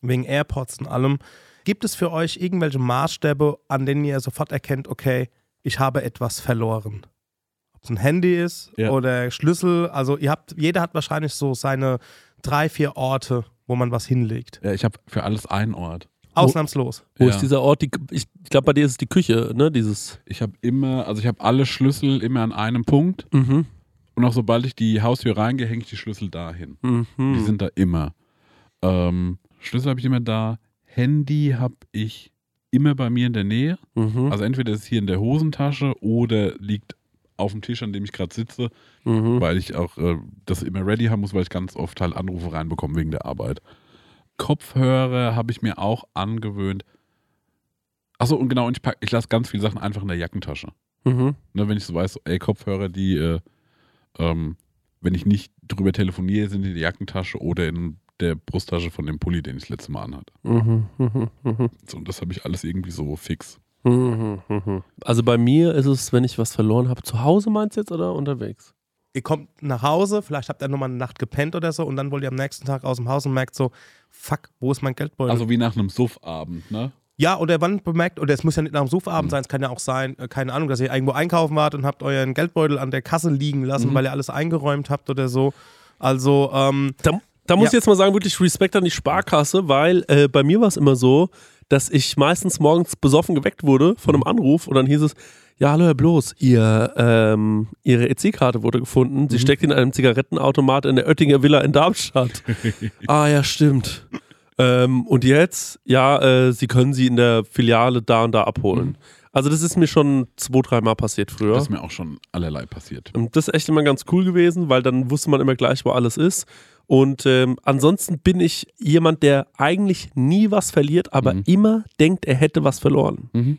wegen AirPods und allem. Gibt es für euch irgendwelche Maßstäbe, an denen ihr sofort erkennt, okay, ich habe etwas verloren? Ob es ein Handy ist Ja. oder Schlüssel. Also ihr habt, jeder hat wahrscheinlich so seine drei, vier Orte, wo man was hinlegt. Ja, ich habe für alles einen Ort. Ausnahmslos. Wo Ja. ist dieser Ort? Die, ich glaube, bei dir ist es die Küche, ne? Dieses. Ich habe immer, also ich habe alle Schlüssel immer an einem Punkt. Mhm. Und auch sobald ich die Haustür reingehe, hänge ich die Schlüssel dahin. Mhm. Die sind da immer. Ähm, Schlüssel habe ich immer da. Handy habe ich immer bei mir in der Nähe. Mhm. Also entweder ist es hier in der Hosentasche oder liegt auf dem Tisch, an dem ich gerade sitze, mhm. weil ich auch äh, das immer ready haben muss, weil ich ganz oft halt Anrufe reinbekomme wegen der Arbeit. Kopfhörer habe ich mir auch angewöhnt. Achso, und genau, und ich, pack, ich lasse ganz viele Sachen einfach in der Jackentasche. Mhm. Ne, wenn ich so weiß, so, ey, Kopfhörer, die, äh, ähm, wenn ich nicht drüber telefoniere, sind in der Jackentasche oder in der Brusttasche von dem Pulli, den ich das letzte Mal anhatte. Mhm. Mhm. Mhm. So, und das habe ich alles irgendwie so fix. Mhm. Mhm. Also bei mir ist es, wenn ich was verloren habe, zu Hause meinst du jetzt oder unterwegs? Ihr kommt nach Hause, vielleicht habt ihr nochmal eine Nacht gepennt oder so und dann wollt ihr am nächsten Tag aus dem Haus und merkt so, fuck, wo ist mein Geldbeutel? Also wie nach einem Suffabend, ne? ja, oder wann bemerkt, oder es muss ja nicht nach dem Suchabend sein, es kann ja auch sein, äh, keine Ahnung, dass ihr irgendwo einkaufen wart und habt euren Geldbeutel an der Kasse liegen lassen, Mhm. weil ihr alles eingeräumt habt oder so. Also, ähm, Da, da muss Ja. ich jetzt mal sagen, wirklich Respekt an die Sparkasse, weil äh, bei mir war es immer so, dass ich meistens morgens besoffen geweckt wurde von einem Anruf und dann hieß es, ja, hallo Herr Bloß, ihr, ähm, Ihre EC-Karte wurde gefunden. Sie steckt in einem Zigarettenautomat in der Oettinger Villa in Darmstadt. ah ja, stimmt. Ähm, und jetzt, ja, äh, Sie können sie in der Filiale da und da abholen. Also das ist mir schon zwei, dreimal passiert früher. Das ist mir auch schon allerlei passiert. Und das ist echt immer ganz cool gewesen, weil dann wusste man immer gleich, wo alles ist. Und ähm, ansonsten bin ich jemand, der eigentlich nie was verliert, aber Mhm. immer denkt, er hätte was verloren. Mhm.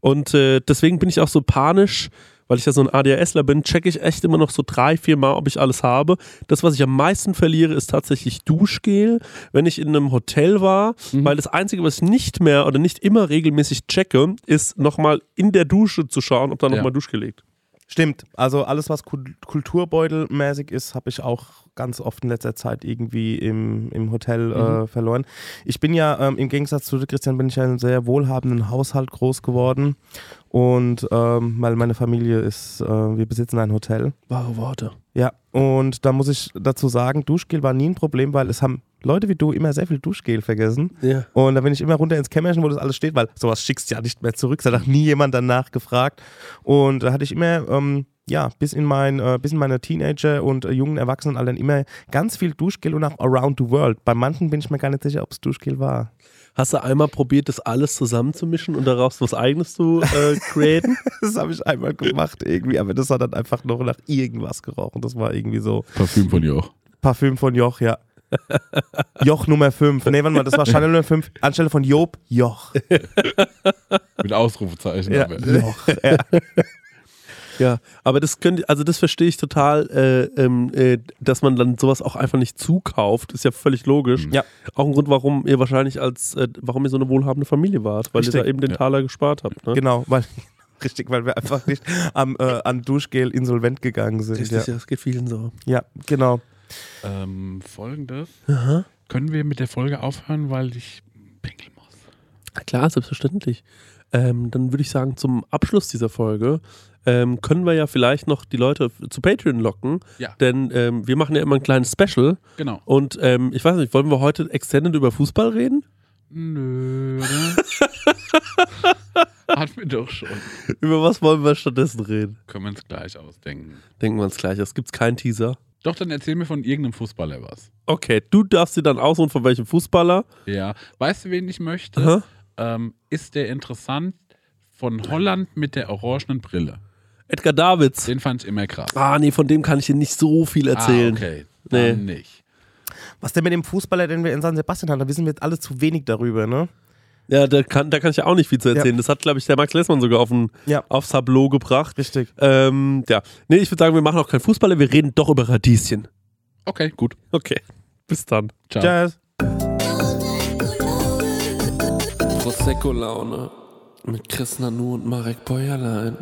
Und äh, deswegen bin ich auch so panisch, weil ich ja so ein ADHSler bin, checke ich echt immer noch so drei, vier Mal, ob ich alles habe. Das, was ich am meisten verliere, ist tatsächlich Duschgel. Wenn ich in einem Hotel war, Mhm. weil das Einzige, was ich nicht mehr oder nicht immer regelmäßig checke, ist nochmal in der Dusche zu schauen, ob da Ja. nochmal Duschgel liegt. Stimmt. Also alles, was Kul- Kulturbeutelmäßig ist, habe ich auch ganz oft in letzter Zeit irgendwie im, im Hotel äh, verloren. Ich bin ja, ähm, im Gegensatz zu Christian, bin ich ja in einem sehr wohlhabenden Haushalt groß geworden. Und ähm, weil meine Familie ist, äh, wir besitzen ein Hotel. Wahre Worte. Ja, und da muss ich dazu sagen, Duschgel war nie ein Problem, weil es haben Leute wie du immer sehr viel Duschgel vergessen. Ja. Und da bin ich immer runter ins Kämmerchen, wo das alles steht, weil sowas schickst du ja nicht mehr zurück. Es hat auch nie jemand danach gefragt. Und da hatte ich immer, ähm, ja, bis in, mein, äh, bis in meine Teenager- und äh, jungen Erwachsenenaltern immer ganz viel Duschgel und auch around the world. Bei manchen bin ich mir gar nicht sicher, ob es Duschgel war. Hast du einmal probiert, das alles zusammenzumischen und daraus was Eigenes zu äh, createn? Das habe ich einmal gemacht irgendwie, aber das hat dann einfach noch nach irgendwas gerochen. Das war irgendwie so Parfüm von Joch. Parfüm von Joch, ja. Joch Nummer 5. Nee, warte mal, das war Chanel Nummer 5. Anstelle von Job, Joch. Mit Ausrufezeichen. Ja, aber- Joch. Ja. ja, aber das könnte, also das verstehe ich total, äh, ähm, äh, dass man dann sowas auch einfach nicht zukauft, ist ja völlig logisch. Ja. Auch ein Grund, warum ihr wahrscheinlich als, äh, warum ihr so eine wohlhabende Familie wart, weil Richtig. ihr da eben den Ja. Taler gespart habt. Ne? Genau, weil richtig, weil wir einfach nicht am, äh, an Duschgel insolvent gegangen sind. Richtig, Ja. ja, das geht vielen so. ja, genau. Ähm, Folgendes. Aha. Können wir mit der Folge aufhören, weil ich pinkeln muss? Klar, selbstverständlich. Ähm, dann würde ich sagen, zum Abschluss dieser Folge ähm, können wir ja vielleicht noch die Leute zu Patreon locken, Ja. denn ähm, wir machen ja immer ein kleines Special Genau. und ähm, ich weiß nicht, wollen wir heute extended über Fußball reden? Nö? Hatten wir doch schon. Über was wollen wir stattdessen reden? Können wir uns gleich ausdenken. Denken wir uns gleich, es gibt keinen Teaser. Doch, dann erzähl mir von irgendeinem Fußballer was. Okay, du darfst dir dann aussuchen, von welchem Fußballer. Ja. Weißt du, wen ich möchte? Ähm, ist der interessant von Holland mit der orangenen Brille? Edgar Davids. Den fand ich immer krass. Ah, nee, von dem kann ich dir nicht so viel erzählen. Ah, okay. Dann nicht. Was denn mit dem Fußballer, den wir in San Sebastian haben, da wissen wir jetzt alle zu wenig darüber, ne? Ja, da kann, da kann ich ja auch nicht viel zu erzählen. Das hat, glaube ich, der Max Lessmann sogar auf ein, Ja. aufs Tableau gebracht. Richtig. Ähm, ja. Nee, ich würde sagen, wir machen auch keinen Fußballer, wir reden doch über Radieschen. Okay, gut. Okay. Bis dann. Ciao. Tschüss. Prosecco-Laune mit Chris Nanu und Marek Bäuerlein.